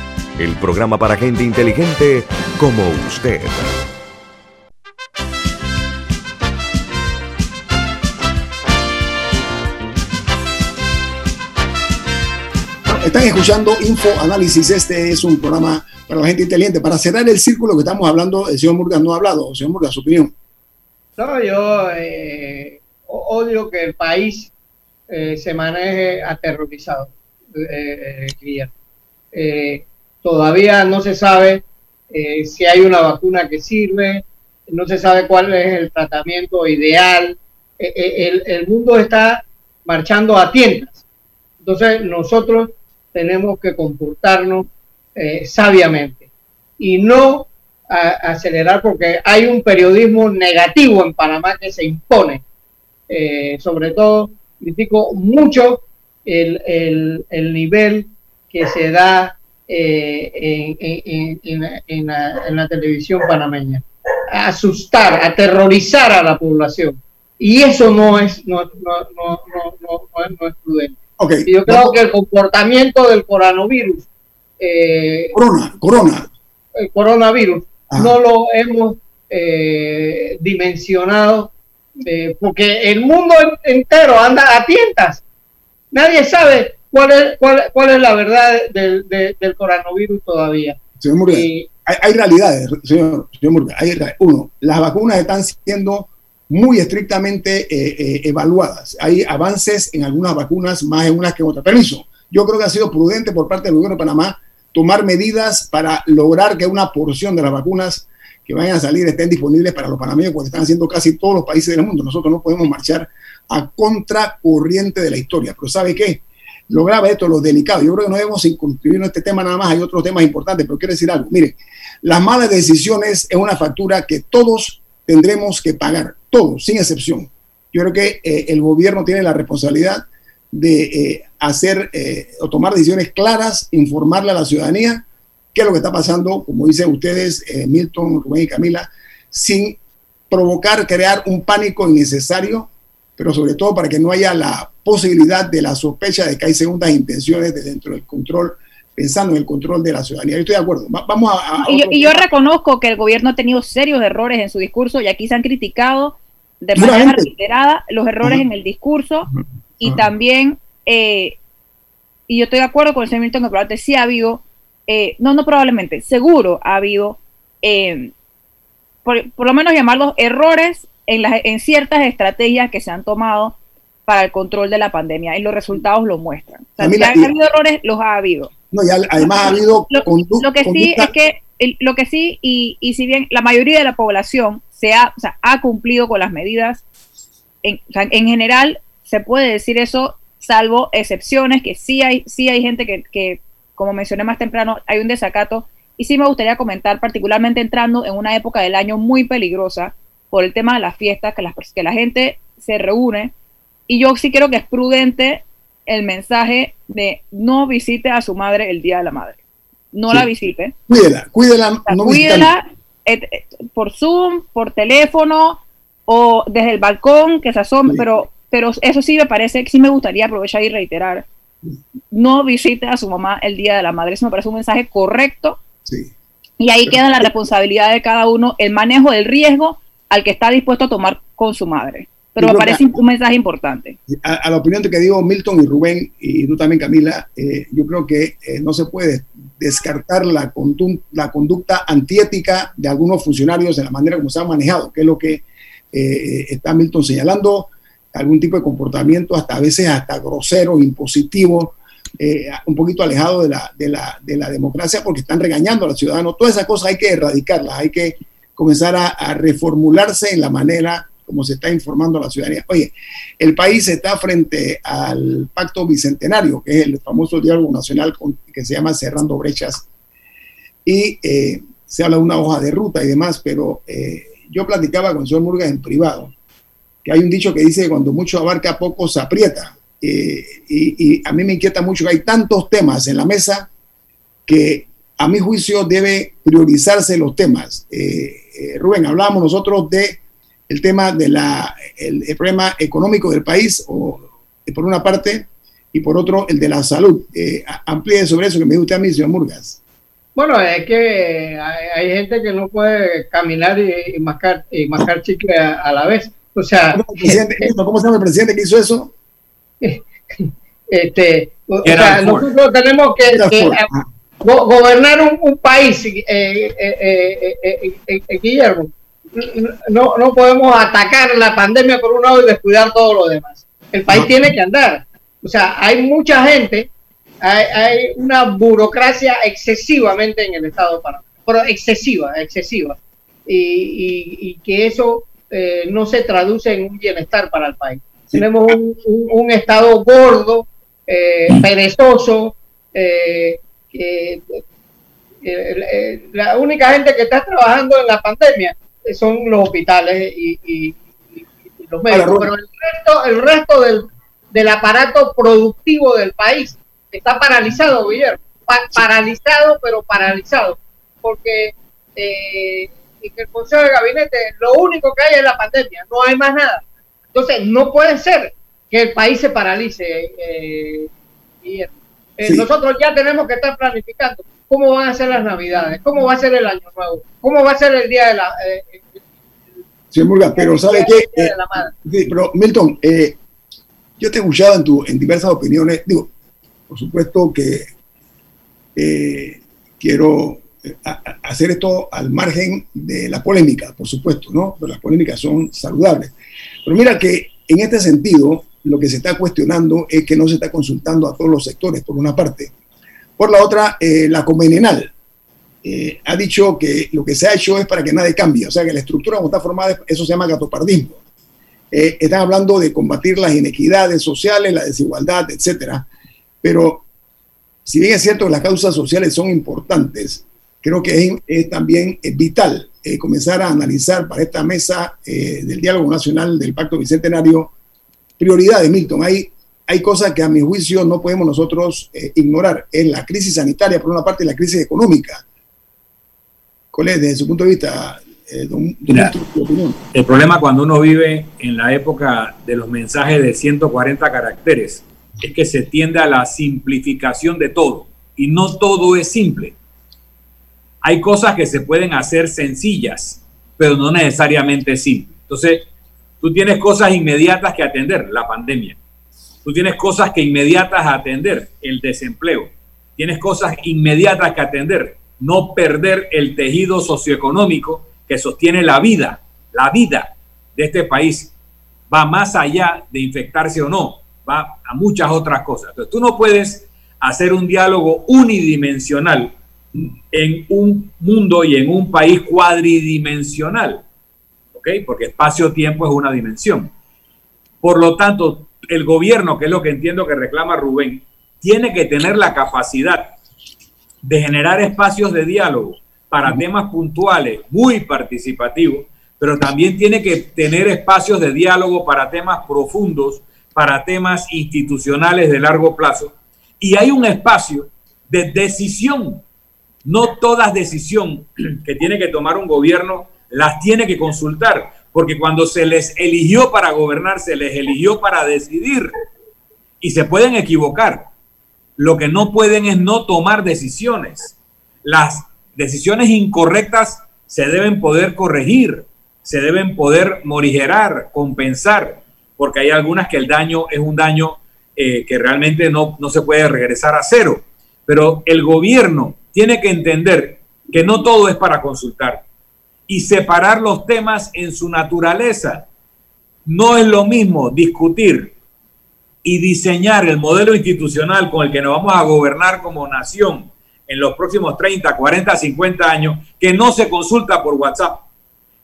el programa para gente inteligente como usted. Están escuchando Info Análisis. Este es un programa para la gente inteligente. Para cerrar el círculo que estamos hablando, el señor Murgas no ha hablado. Señor Murgas, su opinión. No, yo eh, odio que el país eh, se maneje aterrorizado, eh, eh todavía no se sabe si hay una vacuna que sirve, no se sabe cuál es el tratamiento ideal. El, el, mundo está marchando a tiendas. Entonces, nosotros tenemos que comportarnos eh, sabiamente y no acelerar porque hay un periodismo negativo en Panamá que se impone. Eh, sobre todo, critico mucho el, el, nivel que se da eh, en, la, televisión panameña. Asustar, aterrorizar a la población. Y eso no es, no, no, no, no, no es prudente yo creo que el comportamiento del coronavirus. Eh, corona, corona. El coronavirus no lo hemos eh, dimensionado eh, porque el mundo entero anda a tientas. Nadie sabe cuál es, cuál, cuál es la verdad del, del coronavirus todavía. Señor Murga, hay, realidades, señor, señor Hay, uno, las vacunas están siendo muy estrictamente eh, eh, evaluadas. Hay avances en algunas vacunas, más en unas que en otras. Permiso, yo creo que ha sido prudente por parte del gobierno de Panamá tomar medidas para lograr que una porción de las vacunas que vayan a salir estén disponibles para los panameños, porque están haciendo casi todos los países del mundo. Nosotros no podemos marchar a contracorriente de la historia. Pero ¿sabe qué? Lo grave esto, lo delicado. Yo creo que no debemos en este tema nada más, hay otros temas importantes, pero quiero decir algo. Mire, las malas decisiones es una factura que todos tendremos que pagar todos, sin excepción. Yo creo que eh, el gobierno tiene la responsabilidad de eh, hacer eh, o tomar decisiones claras, informarle a la ciudadanía qué es lo que está pasando, como dicen ustedes, Milton, Rubén y Camila, sin provocar, crear un pánico innecesario, pero sobre todo para que no haya la posibilidad de la sospecha de que hay segundas intenciones de dentro del control pensando en el control de la ciudadanía. Yo estoy de acuerdo. vamos a... y, yo, reconozco que el gobierno ha tenido serios errores en su discurso y aquí se han criticado de manera reiterada los errores en el discurso y también, eh, y yo estoy de acuerdo con el señor Milton que probablemente sí ha habido, eh, no, no probablemente, seguro ha habido, eh, por, lo menos llamarlos errores en, las, en ciertas estrategias que se han tomado para el control de la pandemia y los resultados lo muestran. O sea, si ha habido errores, los ha habido. No, además ha habido lo, que sí es que lo que sí y, y, si bien la mayoría de la población se ha, o sea, ha cumplido con las medidas en, en, general se puede decir eso salvo excepciones que sí hay sí hay gente que, que como mencioné más temprano hay un desacato y sí me gustaría comentar particularmente entrando en una época del año muy peligrosa por el tema de las fiestas que, las, que la gente se reúne y yo sí creo que es prudente el mensaje de no visite a su madre el Día de la Madre. No la visite. Cuídela, cuídela. cuídela eh, por Zoom, por teléfono o desde el balcón que se asome, pero, pero eso sí me parece, sí me gustaría aprovechar y reiterar. No visite a su mamá el Día de la Madre. Eso me parece un mensaje correcto. Sí. Y ahí queda la responsabilidad de cada uno, el manejo del riesgo al que está dispuesto a tomar con su madre. Pero me parece un mensaje importante. A, la opinión de que digo Milton y Rubén, y tú también Camila, eh, yo creo que eh, no se puede descartar la, la conducta antiética de algunos funcionarios en la manera como se han manejado, que es lo que eh, está Milton señalando, algún tipo de comportamiento hasta a veces hasta grosero, impositivo, un poquito alejado de la, de, la, de la democracia porque están regañando a los ciudadanos. Todas esas cosas hay que erradicarlas, hay que comenzar a, reformularse en la manera como se está informando a la ciudadanía. Oye, el país está frente al pacto bicentenario, que es el famoso diálogo nacional que se llama Cerrando Brechas, y eh, se habla de una hoja de ruta y demás, pero eh, yo platicaba con el señor Murgas en privado, que hay un dicho que dice que cuando mucho abarca, poco se aprieta. Eh, y, a mí me inquieta mucho que hay tantos temas en la mesa que a mi juicio debe priorizarse los temas. Rubén, hablábamos nosotros de el tema del el, problema económico del país, o, por una parte, y por otro, el de la salud. Eh, amplíe sobre eso que me gusta a mí, señor Murgas. Bueno, es que hay, gente que no puede caminar y, mascar, y mascar chicle a, la vez. O sea, ¿Cómo, se llama el presidente que hizo eso? Este, o sea, nosotros tenemos que, gobernar un, país, eh, eh, eh, Guillermo, no, no podemos atacar la pandemia por un lado y descuidar todo lo demás. El país tiene que andar. O sea, hay mucha gente, hay, una burocracia excesivamente en el Estado Panamá, pero excesiva, excesiva. Y, que eso eh, no se traduce en un bienestar para el país. Tenemos un, Estado gordo, eh, perezoso, eh, la única gente que está trabajando en la pandemia son los hospitales y, los médicos, pero el resto, el resto del, del, aparato productivo del país está paralizado, Guillermo. paralizado, pero paralizado. Porque eh, en el Consejo de Gabinete lo único que hay es la pandemia, no hay más nada. Entonces, no puede ser que el país se paralice, eh, Guillermo. Eh, nosotros ya tenemos que estar planificando cómo van a ser las navidades, cómo va a ser el año nuevo, cómo va a ser el día de la... Eh, sí, Murga, pero ¿sabe qué? Eh, sí, pero Milton, eh, yo te he escuchado en, tu, en diversas opiniones, digo, por supuesto que quiero hacer esto al margen de la polémica, por supuesto, ¿no? Pero las polémicas son saludables. Pero mira que en este sentido, lo que se está cuestionando es que no se está consultando a todos los sectores, por una parte, por la otra, eh, la Comenenal eh, ha dicho que lo que se ha hecho es para que nadie cambie, o sea que la estructura como está formada, eso se llama gatopardismo. Eh, están hablando de combatir las inequidades sociales, la desigualdad, etcétera. Pero si bien es cierto que las causas sociales son importantes, creo que es, también vital comenzar a analizar para esta mesa del diálogo nacional del Pacto Bicentenario prioridades, Milton. Hay hay cosas que a mi juicio no podemos nosotros eh, ignorar. Es la crisis sanitaria, por una parte, y la crisis económica. ¿Cuál es, desde su punto de vista, eh, El problema cuando uno vive en la época de los mensajes de 140 caracteres es que se tiende a la simplificación de todo. y no todo es simple. Hay cosas que se pueden hacer sencillas, pero no necesariamente simples. Entonces, tú tienes cosas inmediatas que atender, la pandemia. Tú tienes cosas que inmediatas a atender, el desempleo. Tienes cosas inmediatas que atender, no perder el tejido socioeconómico que sostiene la vida, la vida de este país. Va más allá de infectarse o no, va a muchas otras cosas. Entonces, tú no puedes hacer un diálogo unidimensional en un mundo y en un país cuadridimensional, ¿ok? Porque espacio-tiempo es una dimensión. Por lo tanto, el gobierno, que es lo que entiendo que reclama Rubén, tiene que tener la capacidad de generar espacios de diálogo para temas puntuales, muy participativos, pero también tiene que tener espacios de diálogo para temas profundos, para temas institucionales de largo plazo. Y hay un espacio de decisión no todas decisión que tiene que tomar un gobierno las tiene que consultar, porque cuando se les eligió para gobernar, se les eligió para decidir y se pueden equivocar. Lo que no pueden es no tomar decisiones. Las decisiones incorrectas se deben poder corregir, se deben poder morigerar, compensar, porque hay algunas que el daño es un daño eh, que realmente no, no se puede regresar a cero. Pero el gobierno tiene que entender que no todo es para consultar y separar los temas en su naturaleza. No es lo mismo discutir y diseñar el modelo institucional con el que nos vamos a gobernar como nación en los próximos 30, 40, 50 años, que no se consulta por WhatsApp,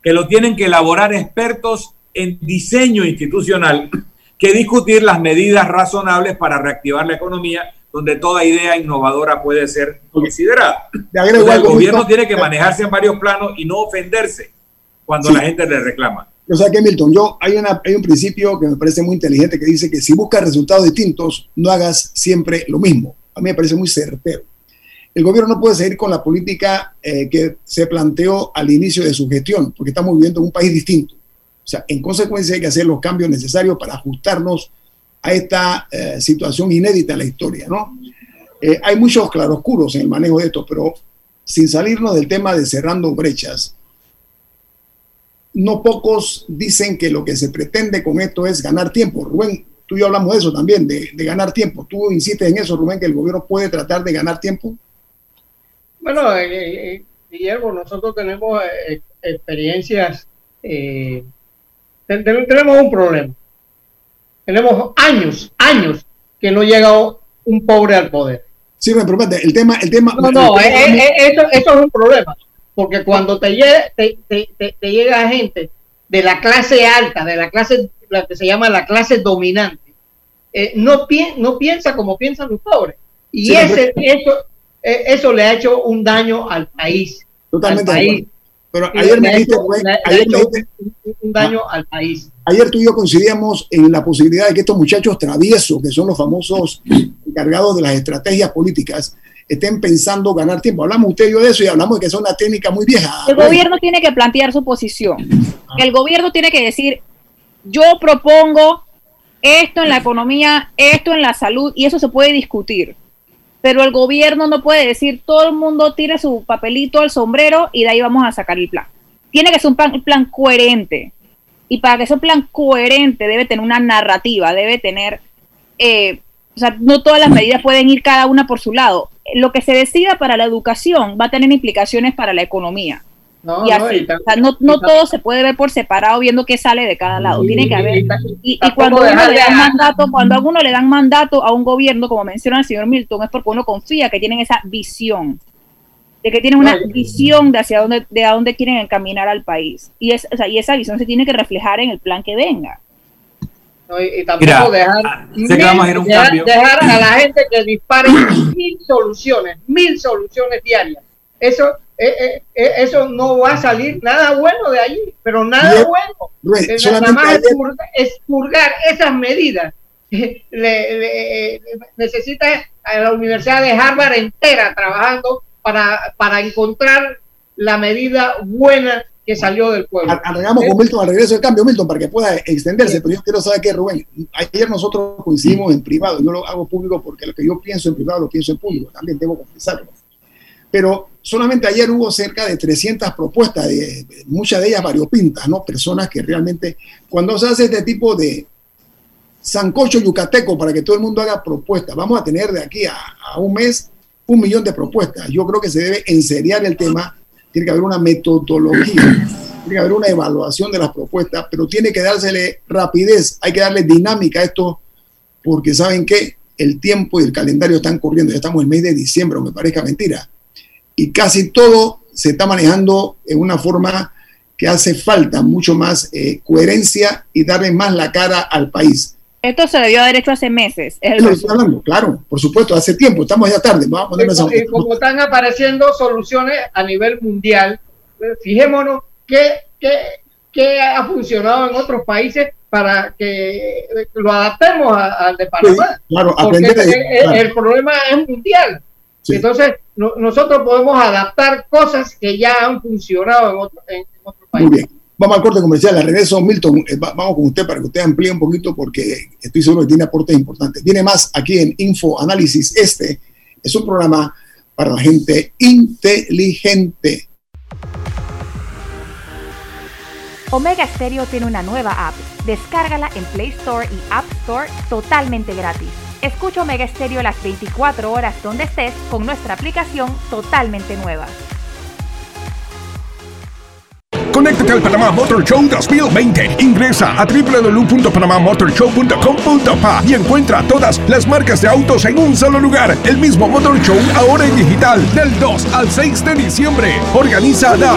que lo tienen que elaborar expertos en diseño institucional, que discutir las medidas razonables para reactivar la economía donde toda idea innovadora puede ser considerada. el gobierno tiene que manejarse en varios planos y no ofenderse cuando la gente le reclama. O sea que Milton, yo hay, una, hay un principio que me parece muy inteligente que dice que si buscas resultados distintos, no hagas siempre lo mismo. A mí me parece muy certero. El gobierno no puede seguir con la política eh, que se planteó al inicio de su gestión, porque estamos viviendo en un país distinto. O sea, en consecuencia hay que hacer los cambios necesarios para ajustarnos a esta eh, situación inédita en la historia, ¿no? Eh, hay muchos claroscuros en el manejo de esto, pero sin salirnos del tema de cerrando brechas, no pocos dicen que lo que se pretende con esto es ganar tiempo. Rubén, tú y yo hablamos de eso también, de, ganar tiempo. ¿Tú insistes en eso, Rubén, que el gobierno puede tratar de ganar tiempo? Bueno, eh, Guillermo, nosotros tenemos experiencias, tenemos un problema tenemos años, años que no llega un pobre al poder. Sí, me promete, el tema, el tema. No, no, eh, eh, eh, eso, es un problema, porque cuando te llega, te, llega gente de la clase alta, de la clase, la que se llama la clase dominante, no, no piensa como piensan los pobres. Y ese, eso, eso le ha hecho un daño al país. Totalmente. Al país. Pero ayer me dijiste, ayer un daño al país. Ayer tú y yo coincidíamos en la posibilidad de que estos muchachos traviesos, que son los famosos encargados de las estrategias políticas, estén pensando ganar tiempo. Hablamos usted y yo de eso y hablamos de que es una técnica muy vieja. El gobierno tiene que plantear su posición. Ah. El gobierno tiene que decir, yo propongo esto en la economía, esto en la salud, y eso se puede discutir pero el gobierno no puede decir todo el mundo tire su papelito al sombrero y de ahí vamos a sacar el plan. Tiene que ser un plan, coherente. Y para que sea un plan coherente debe tener una narrativa, debe tener, eh, o sea, no todas las medidas pueden ir cada una por su lado. Lo que se decida para la educación va a tener implicaciones para la economía. No, y así, no, o sea, no, no todo se puede ver por separado viendo qué sale de cada lado. Tiene que haber. Y, cuando uno le dan mandato, cuando a uno le dan mandato a un gobierno, como menciona el señor Milton, es porque uno confía que tienen esa visión, de que tienen una visión de hacia dónde, de a dónde quieren encaminar al país. Y, es, o sea, y esa visión se tiene que reflejar en el plan que venga. y, tampoco dejar, dejar a la gente que dispare mil soluciones, mil soluciones diarias. Eso eh, eh, eh, eso no va a salir nada bueno de allí, pero nada bueno. nada más es purgar, esas medidas. Le, necesita a la Universidad de Harvard entera trabajando para, para encontrar la medida buena que salió del pueblo. Arreglamos con Milton al regreso del cambio, Milton, para que pueda extenderse, pero yo quiero saber que Rubén, ayer nosotros coincidimos en privado, yo lo hago público porque lo que yo pienso en privado lo pienso en público, también debo confesarlo. Pero solamente ayer hubo cerca de 300 propuestas, de, muchas de ellas variopintas, ¿no? Personas que realmente, cuando se hace este tipo de sancocho yucateco para que todo el mundo haga propuestas, vamos a tener de aquí a, un mes un millón de propuestas. Yo creo que se debe enseriar el tema, tiene que haber una metodología, tiene que haber una evaluación de las propuestas, pero tiene que dársele rapidez, hay que darle dinámica a esto, porque saben que el tiempo y el calendario están corriendo, ya estamos en el mes de diciembre, aunque parezca mentira, y casi todo se está manejando en una forma que hace falta mucho más eh, coherencia y darle más la cara al país. Esto se debió haber hecho hace meses. Es hablando, claro, por supuesto, hace tiempo, estamos ya tarde. Vamos a y, como están apareciendo soluciones a nivel mundial, eh, fijémonos qué, qué, ha funcionado en otros países para que lo adaptemos al de Panamá. claro, aprender el, problema es mundial. Entonces, nosotros podemos adaptar cosas que ya han funcionado en, otro, en, otros países. Muy bien. Vamos al corte comercial, al regreso, Milton, eh, vamos con usted para que usted amplíe un poquito porque estoy seguro que tiene aportes importantes. Viene más aquí en Info Análisis. Este es un programa para la gente inteligente. Omega Stereo tiene una nueva app. Descárgala en Play Store y App Store totalmente gratis. Escucha Omega Stereo las 24 horas donde estés con nuestra aplicación totalmente nueva. Conéctate al Panamá Motor Show 2020. Ingresa a www.panamamotorshow.com.pa y encuentra todas las marcas de autos en un solo lugar. El mismo Motor Show ahora en digital del 2 al 6 de diciembre. Organiza la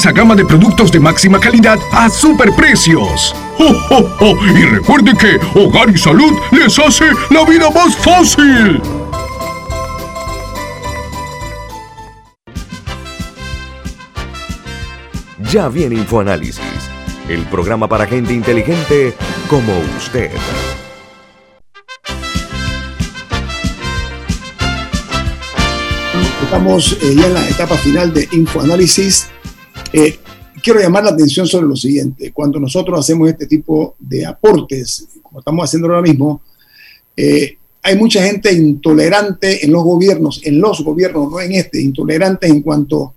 gama de productos de máxima calidad a superprecios. ¡Oh, Y recuerde que Hogar y Salud les hace la vida más fácil. Ya viene InfoAnálisis, el programa para gente inteligente como usted. Estamos eh, ya en la etapa final de InfoAnálisis eh, quiero llamar la atención sobre lo siguiente. Cuando nosotros hacemos este tipo de aportes, como estamos haciendo ahora mismo, eh, hay mucha gente intolerante en los gobiernos, en los gobiernos, no en este, intolerante en cuanto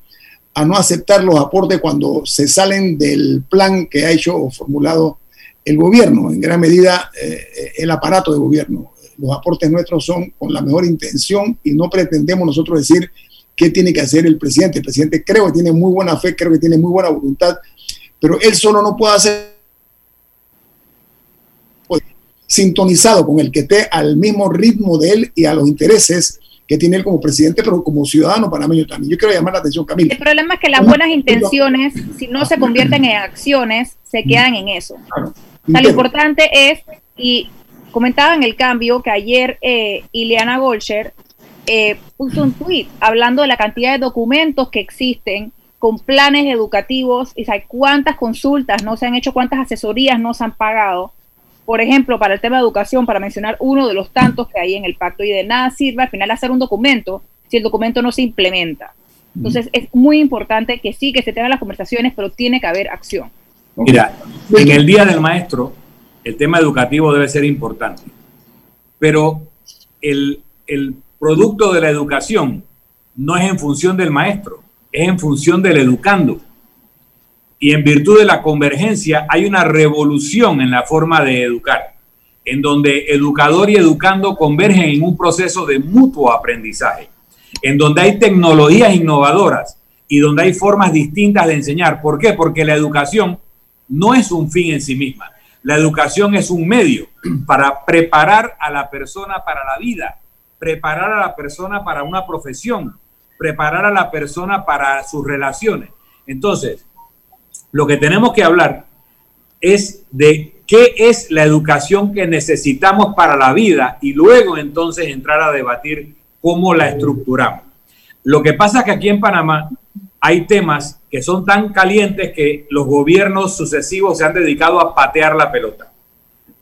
a no aceptar los aportes cuando se salen del plan que ha hecho o formulado el gobierno, en gran medida eh, el aparato de gobierno. Los aportes nuestros son con la mejor intención y no pretendemos nosotros decir qué tiene que hacer el presidente. El presidente creo que tiene muy buena fe, creo que tiene muy buena voluntad, pero él solo no puede hacer pues, sintonizado con el que esté al mismo ritmo de él y a los intereses que tiene él como presidente, pero como ciudadano panameño también. Yo quiero llamar la atención, Camila. El problema es que las buenas intenciones, si no se convierten en acciones, se quedan en eso. lo importante es, y comentaba en el cambio que ayer eh, Ileana Golcher eh, puso un tweet hablando de la cantidad de documentos que existen con planes educativos y sabe cuántas consultas no se han hecho, cuántas asesorías no se han pagado. Por ejemplo, para el tema de educación, para mencionar uno de los tantos que hay en el pacto y de nada sirve al final hacer un documento si el documento no se implementa. Entonces es muy importante que sí, que se tengan las conversaciones, pero tiene que haber acción. Mira, en el Día del Maestro, el tema educativo debe ser importante, pero el, el producto de la educación no es en función del maestro, es en función del educando. Y en virtud de la convergencia hay una revolución en la forma de educar, en donde educador y educando convergen en un proceso de mutuo aprendizaje, en donde hay tecnologías innovadoras y donde hay formas distintas de enseñar. ¿Por qué? Porque la educación no es un fin en sí misma. La educación es un medio para preparar a la persona para la vida preparar a la persona para una profesión, preparar a la persona para sus relaciones. Entonces, lo que tenemos que hablar es de qué es la educación que necesitamos para la vida y luego entonces entrar a debatir cómo la estructuramos. Lo que pasa es que aquí en Panamá hay temas que son tan calientes que los gobiernos sucesivos se han dedicado a patear la pelota,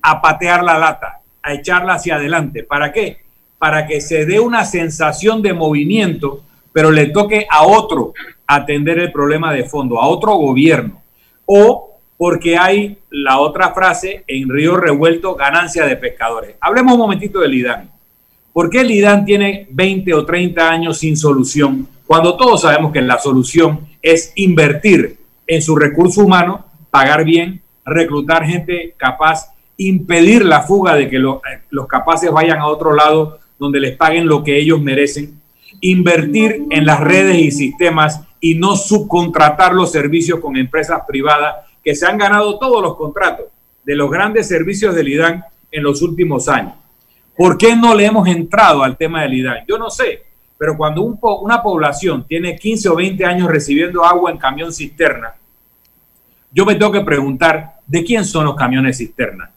a patear la lata, a echarla hacia adelante. ¿Para qué? Para que se dé una sensación de movimiento, pero le toque a otro atender el problema de fondo, a otro gobierno. O porque hay la otra frase en Río Revuelto, ganancia de pescadores. Hablemos un momentito del IDAN. ¿Por qué el IDAN tiene 20 o 30 años sin solución? Cuando todos sabemos que la solución es invertir en su recurso humano, pagar bien, reclutar gente capaz, impedir la fuga de que eh, los capaces vayan a otro lado donde les paguen lo que ellos merecen, invertir en las redes y sistemas y no subcontratar los servicios con empresas privadas que se han ganado todos los contratos de los grandes servicios del IDAN en los últimos años. ¿Por qué no le hemos entrado al tema del IDAN? Yo no sé, pero cuando una población tiene 15 o 20 años recibiendo agua en camión cisterna, yo me tengo que preguntar, ¿de quién son los camiones cisterna?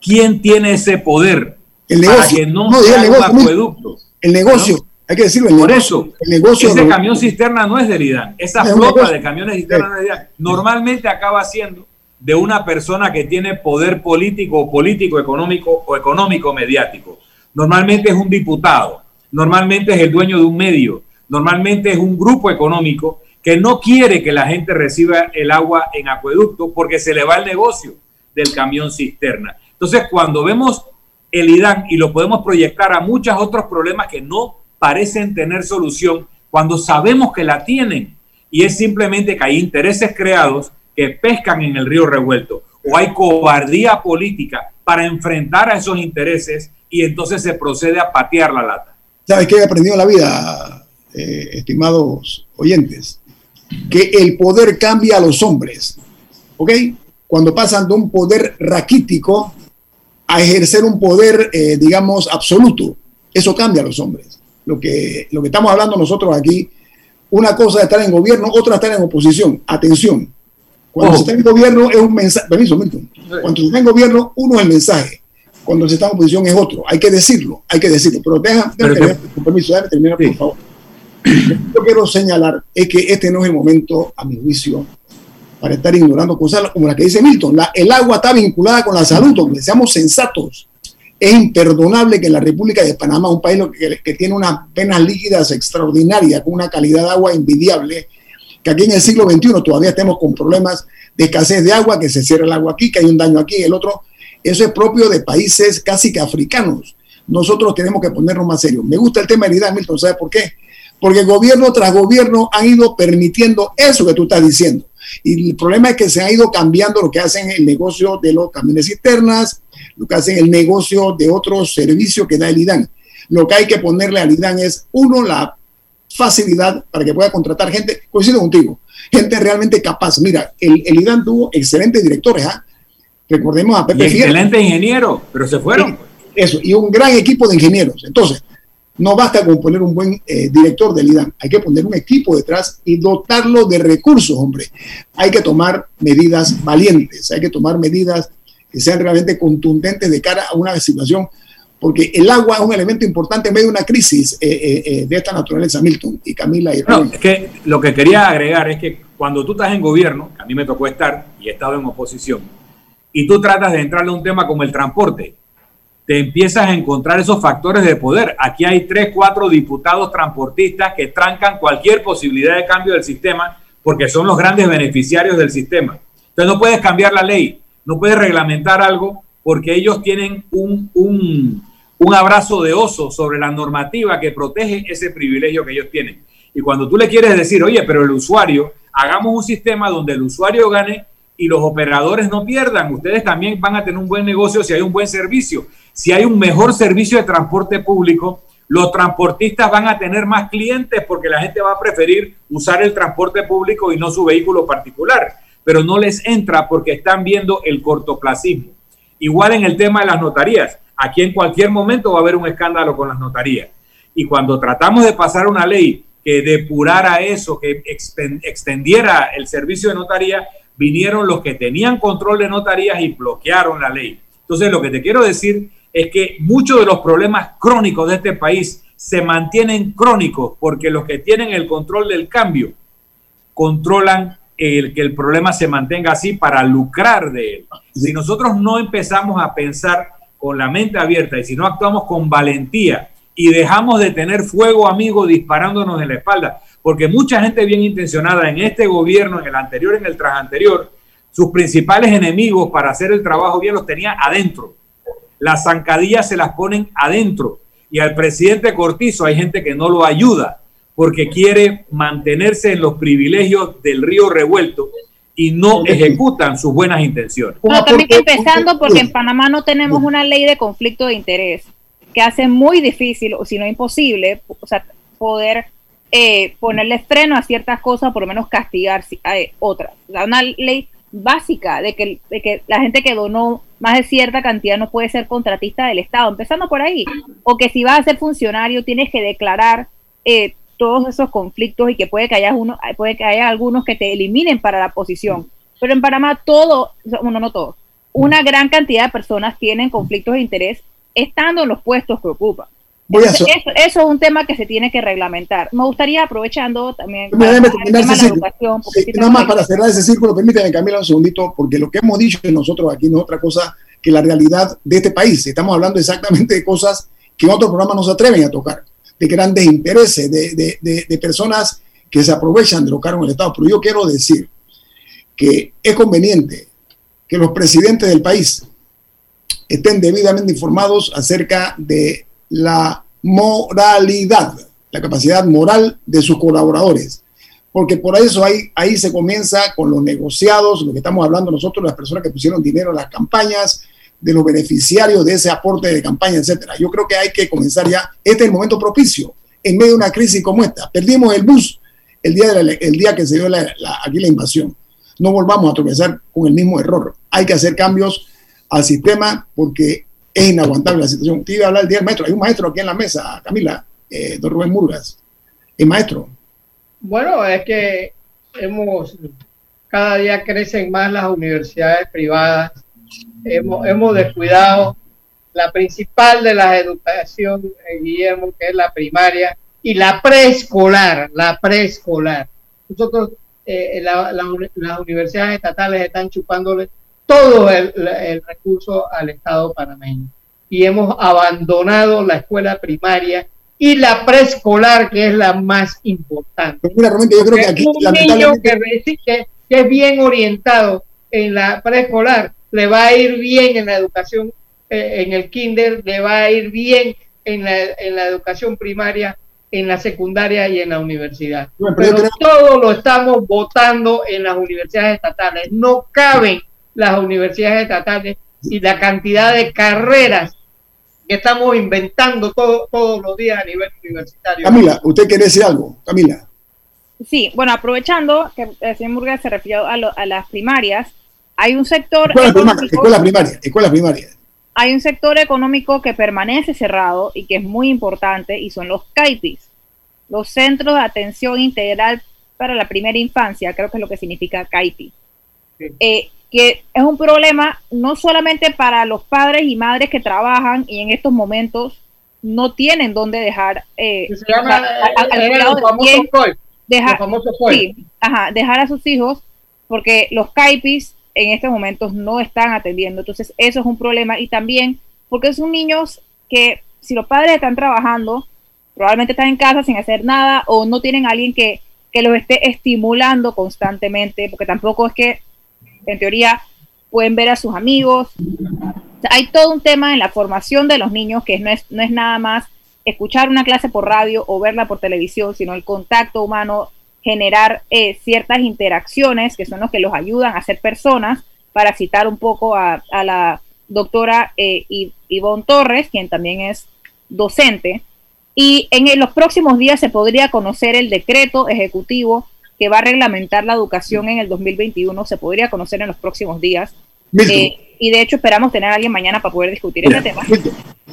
¿Quién tiene ese poder el negocio, para que no, sea un acueducto? El negocio, hay que decirlo. Por eso, el negocio ese camión cisterna no es del IDAN. Esa flota de camiones cisterna no es IDAN. Normalmente acaba siendo de una persona que tiene poder político o político económico o económico mediático. Normalmente es un diputado, normalmente es el dueño de un medio, normalmente es un grupo económico que no quiere que la gente reciba el agua en acueducto porque se le va el negocio del camión cisterna. Entonces, cuando vemos el IDAN y lo podemos proyectar a muchos otros problemas que no parecen tener solución, cuando sabemos que la tienen, y es simplemente que hay intereses creados que pescan en el río revuelto o hay cobardía política para enfrentar a esos intereses y entonces se procede a patear la lata. ¿Sabes qué he aprendido en la vida, eh, estimados oyentes? Que el poder cambia a los hombres, ¿ok? Cuando pasan de un poder raquítico a ejercer un poder, eh, digamos, absoluto, eso cambia a los hombres. Lo que, lo que estamos hablando nosotros aquí, una cosa es estar en gobierno, otra es estar en oposición. Atención, cuando se está en gobierno es un mensaje. Permiso, Milton. Cuando se está en gobierno, uno es el mensaje. Cuando se está en oposición es otro. Hay que decirlo, hay que decirlo. Pero déjame, terminar, con permiso, déjame terminar, por favor. Lo que quiero señalar es que este no es el momento, a mi juicio, para estar ignorando cosas como la que dice Milton. La, el agua está vinculada con la salud, donde seamos sensatos. Es imperdonable que en la República de Panamá, un país que, tiene unas penas líquidas extraordinarias, con una calidad de agua envidiable, que aquí en el siglo XXI todavía estemos con problemas de escasez de agua, que se cierra el agua aquí, que hay un daño aquí, el otro. Eso es propio de países casi que africanos. Nosotros tenemos que ponernos más serios. Me gusta el tema de Milton, ¿sabes por qué? Porque gobierno tras gobierno han ido permitiendo eso que tú estás diciendo. Y el problema es que se ha ido cambiando lo que hacen el negocio de los camiones cisternas, lo que hacen el negocio de otros servicios que da el IDAN. Lo que hay que ponerle al IDAN es, uno, la facilidad para que pueda contratar gente, coincido contigo, gente realmente capaz. Mira, el, el IDAN tuvo excelentes directores, ¿ah? Recordemos a Pepe Excelente ingeniero, pero se fueron. Eso, y un gran equipo de ingenieros. Entonces, no basta con poner un buen eh, director del IDAN, hay que poner un equipo detrás y dotarlo de recursos, hombre. Hay que tomar medidas valientes, hay que tomar medidas que sean realmente contundentes de cara a una situación porque el agua es un elemento importante en medio de una crisis eh, eh, eh, de esta naturaleza, Milton y Camila. Y no, es que lo que quería agregar es que cuando tú estás en gobierno, a mí me tocó estar y he estado en oposición, y tú tratas de entrarle a un tema como el transporte, te empiezas a encontrar esos factores de poder. Aquí hay tres, cuatro diputados transportistas que trancan cualquier posibilidad de cambio del sistema porque son los grandes beneficiarios del sistema. Entonces no puedes cambiar la ley, no puedes reglamentar algo porque ellos tienen un, un un abrazo de oso sobre la normativa que protege ese privilegio que ellos tienen. Y cuando tú le quieres decir, oye, pero el usuario, hagamos un sistema donde el usuario gane y los operadores no pierdan, ustedes también van a tener un buen negocio si hay un buen servicio. Si hay un mejor servicio de transporte público, los transportistas van a tener más clientes porque la gente va a preferir usar el transporte público y no su vehículo particular. Pero no les entra porque están viendo el cortoplacismo. Igual en el tema de las notarías. Aquí en cualquier momento va a haber un escándalo con las notarías. Y cuando tratamos de pasar una ley que depurara eso, que extendiera el servicio de notaría, vinieron los que tenían control de notarías y bloquearon la ley. Entonces, lo que te quiero decir es que muchos de los problemas crónicos de este país se mantienen crónicos porque los que tienen el control del cambio controlan el que el problema se mantenga así para lucrar de él. Si nosotros no empezamos a pensar con la mente abierta y si no actuamos con valentía y dejamos de tener fuego amigo disparándonos en la espalda, porque mucha gente bien intencionada en este gobierno, en el anterior, en el tras anterior, sus principales enemigos para hacer el trabajo bien los tenía adentro. Las zancadillas se las ponen adentro. Y al presidente Cortizo hay gente que no lo ayuda porque quiere mantenerse en los privilegios del río revuelto y no ejecutan sus buenas intenciones. No, también empezando porque en Panamá no tenemos una ley de conflicto de interés que hace muy difícil, o si no imposible, o sea, poder eh, ponerle freno a ciertas cosas, por lo menos castigar eh, otras. una ley básica de que, la gente que donó más de cierta cantidad no puede ser contratista del Estado, empezando por ahí. O que si vas a ser funcionario tienes que declarar eh, todos esos conflictos y que puede que haya uno, puede que haya algunos que te eliminen para la posición. Pero en Panamá todo, bueno, no todo, una gran cantidad de personas tienen conflictos de interés estando en los puestos que ocupan. Eso, es un tema que se tiene que reglamentar. Me gustaría, aprovechando también para, educación, nada más para cerrar ese círculo, permíteme Camila un segundito, porque lo que hemos dicho nosotros aquí no es otra cosa que la realidad de este país. Estamos hablando exactamente de cosas que en otros programas no se atreven a tocar de grandes intereses, de, personas que se aprovechan de los cargos del Estado. Pero yo quiero decir que es conveniente que los presidentes del país estén debidamente informados acerca de la moralidad, la capacidad moral de sus colaboradores. Porque por eso ahí, ahí se comienza con los negociados, lo que estamos hablando nosotros, las personas que pusieron dinero en las campañas, de los beneficiarios de ese aporte de campaña, etcétera. Yo creo que hay que comenzar ya. Este es el momento propicio en medio de una crisis como esta. Perdimos el bus el día, día que se dio aquí la invasión. No volvamos a tropezar con el mismo error. Hay que hacer cambios al sistema porque es inaguantable la situación. Usted iba a hablar del día del maestro. Hay un maestro aquí en la mesa, Camila, eh, don Rubén Murgas. El maestro. Bueno, es que hemos, cada día crecen más las universidades privadas hemos, descuidado la principal de la educación, eh, Guillermo, que es la primaria, y la preescolar, la preescolar. Nosotros, eh, las universidades estatales están chupándole todo el, recurso al Estado panameño. Y hemos abandonado la escuela primaria y la preescolar, que es la más importante. yo creo que aquí, un niño que es bien orientado en la preescolar le va a ir bien en la educación, eh, en el kinder, le va a ir bien en la, en la educación primaria, en la secundaria y en la universidad. pero, todo lo estamos votando en las universidades estatales. No caben las universidades estatales y la cantidad de carreras que estamos inventando todos los días a nivel universitario. Camila, ¿usted quiere decir algo? Camila. Sí, bueno, aprovechando que el señor Murga se refirió a, a las primarias, hay un sector... Escuela primaria, escuela primaria, Hay un sector económico que permanece cerrado y que es muy importante y son los CAIPIS, los Centros de Atención Integral para la Primera Infancia, creo que es lo que significa CAIPI. Eh, que es un problema no solamente para los padres y madres que trabajan y en estos momentos no tienen dónde dejar eh, dejar, dejar a sus hijos porque los CAIPIS en estos momentos no están atendiendo. Entonces, eso es un problema. Y también porque son niños que si los padres están trabajando, probablemente están en casa sin hacer nada o no tienen a alguien que, que los esté estimulando constantemente, porque tampoco es que, en teoría, pueden ver a sus amigos. hay todo un tema en la formación de los niños que no es, nada más escuchar una clase por radio o verla por televisión, sino el contacto humano generar eh, ciertas interacciones que son los que los ayudan a ser personas, para citar un poco a, la doctora eh, Ivonne Torres, quien también es docente. Y en los próximos días se podría conocer el decreto ejecutivo que va a reglamentar la educación en el 2021, se podría conocer en los próximos días. Eh, y de hecho esperamos tener a alguien mañana para poder discutir este tema.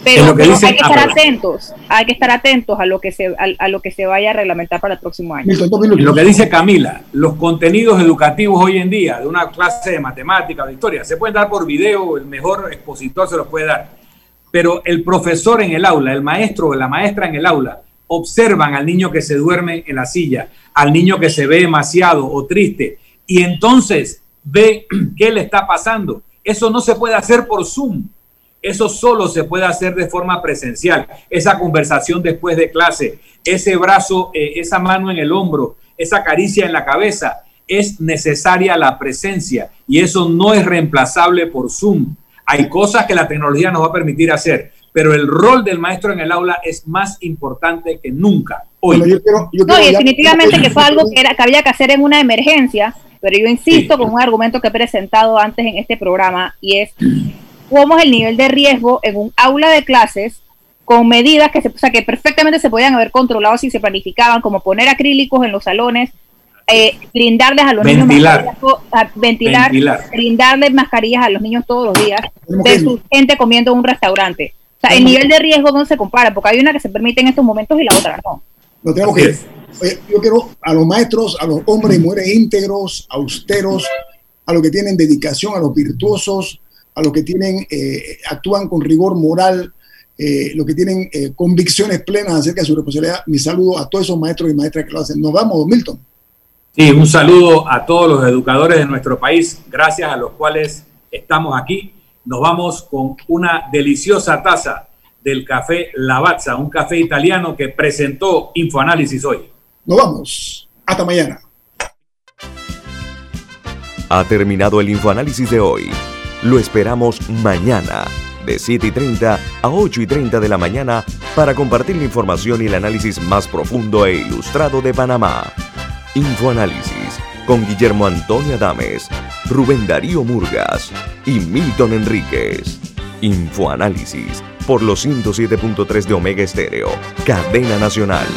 Pero, hay que estar atentos, hay que estar atentos a lo que se a, lo que se vaya a reglamentar para el próximo año. Lo que dice Camila, los contenidos educativos hoy en día de una clase de matemática o de historia se pueden dar por video, el mejor expositor se los puede dar. Pero el profesor en el aula, el maestro o la maestra en el aula, observan al niño que se duerme en la silla, al niño que se ve demasiado o triste, y entonces ve qué le está pasando eso no se puede hacer por Zoom. Eso solo se puede hacer de forma presencial. Esa conversación después de clase, ese brazo, eh, esa mano en el hombro, esa caricia en la cabeza, es necesaria la presencia y eso no es reemplazable por Zoom. Hay cosas que la tecnología nos va a permitir hacer, pero el rol del maestro en el aula es más importante que nunca. Hoy. no, definitivamente que fue algo que, era, que había que hacer en una emergencia pero yo insisto con un argumento que he presentado antes en este programa y es cómo es el nivel de riesgo en un aula de clases con medidas que, se, o que perfectamente se podían haber controlado si se planificaban, como poner acrílicos en los salones, eh, brindarles a los niños ventilar, brindarles mascarillas a los niños todos los días, versus gente comiendo en un restaurante. O sea, el nivel de riesgo no se compara, porque hay una que se permite en estos momentos y la otra no. No tenemos que yo quiero a los maestros, a los hombres y mujeres íntegros, austeros, a los que tienen dedicación, a los virtuosos, a los que tienen, eh, actúan con rigor moral, eh, los que tienen eh, convicciones plenas acerca de su responsabilidad. Mi saludo a todos esos maestros y maestras que lo hacen. Nos vamos, Milton. Sí, un saludo a todos los educadores de nuestro país, gracias a los cuales estamos aquí. Nos vamos con una deliciosa taza del café Lavazza, un café italiano que presentó Infoanálisis hoy. Nos vamos. Hasta mañana. Ha terminado el infoanálisis de hoy. Lo esperamos mañana, de 7 y 30 a 8 y 30 de la mañana, para compartir la información y el análisis más profundo e ilustrado de Panamá. Infoanálisis con Guillermo Antonio Adames, Rubén Darío Murgas y Milton Enríquez. Infoanálisis por los 107.3 de Omega Estéreo, cadena nacional.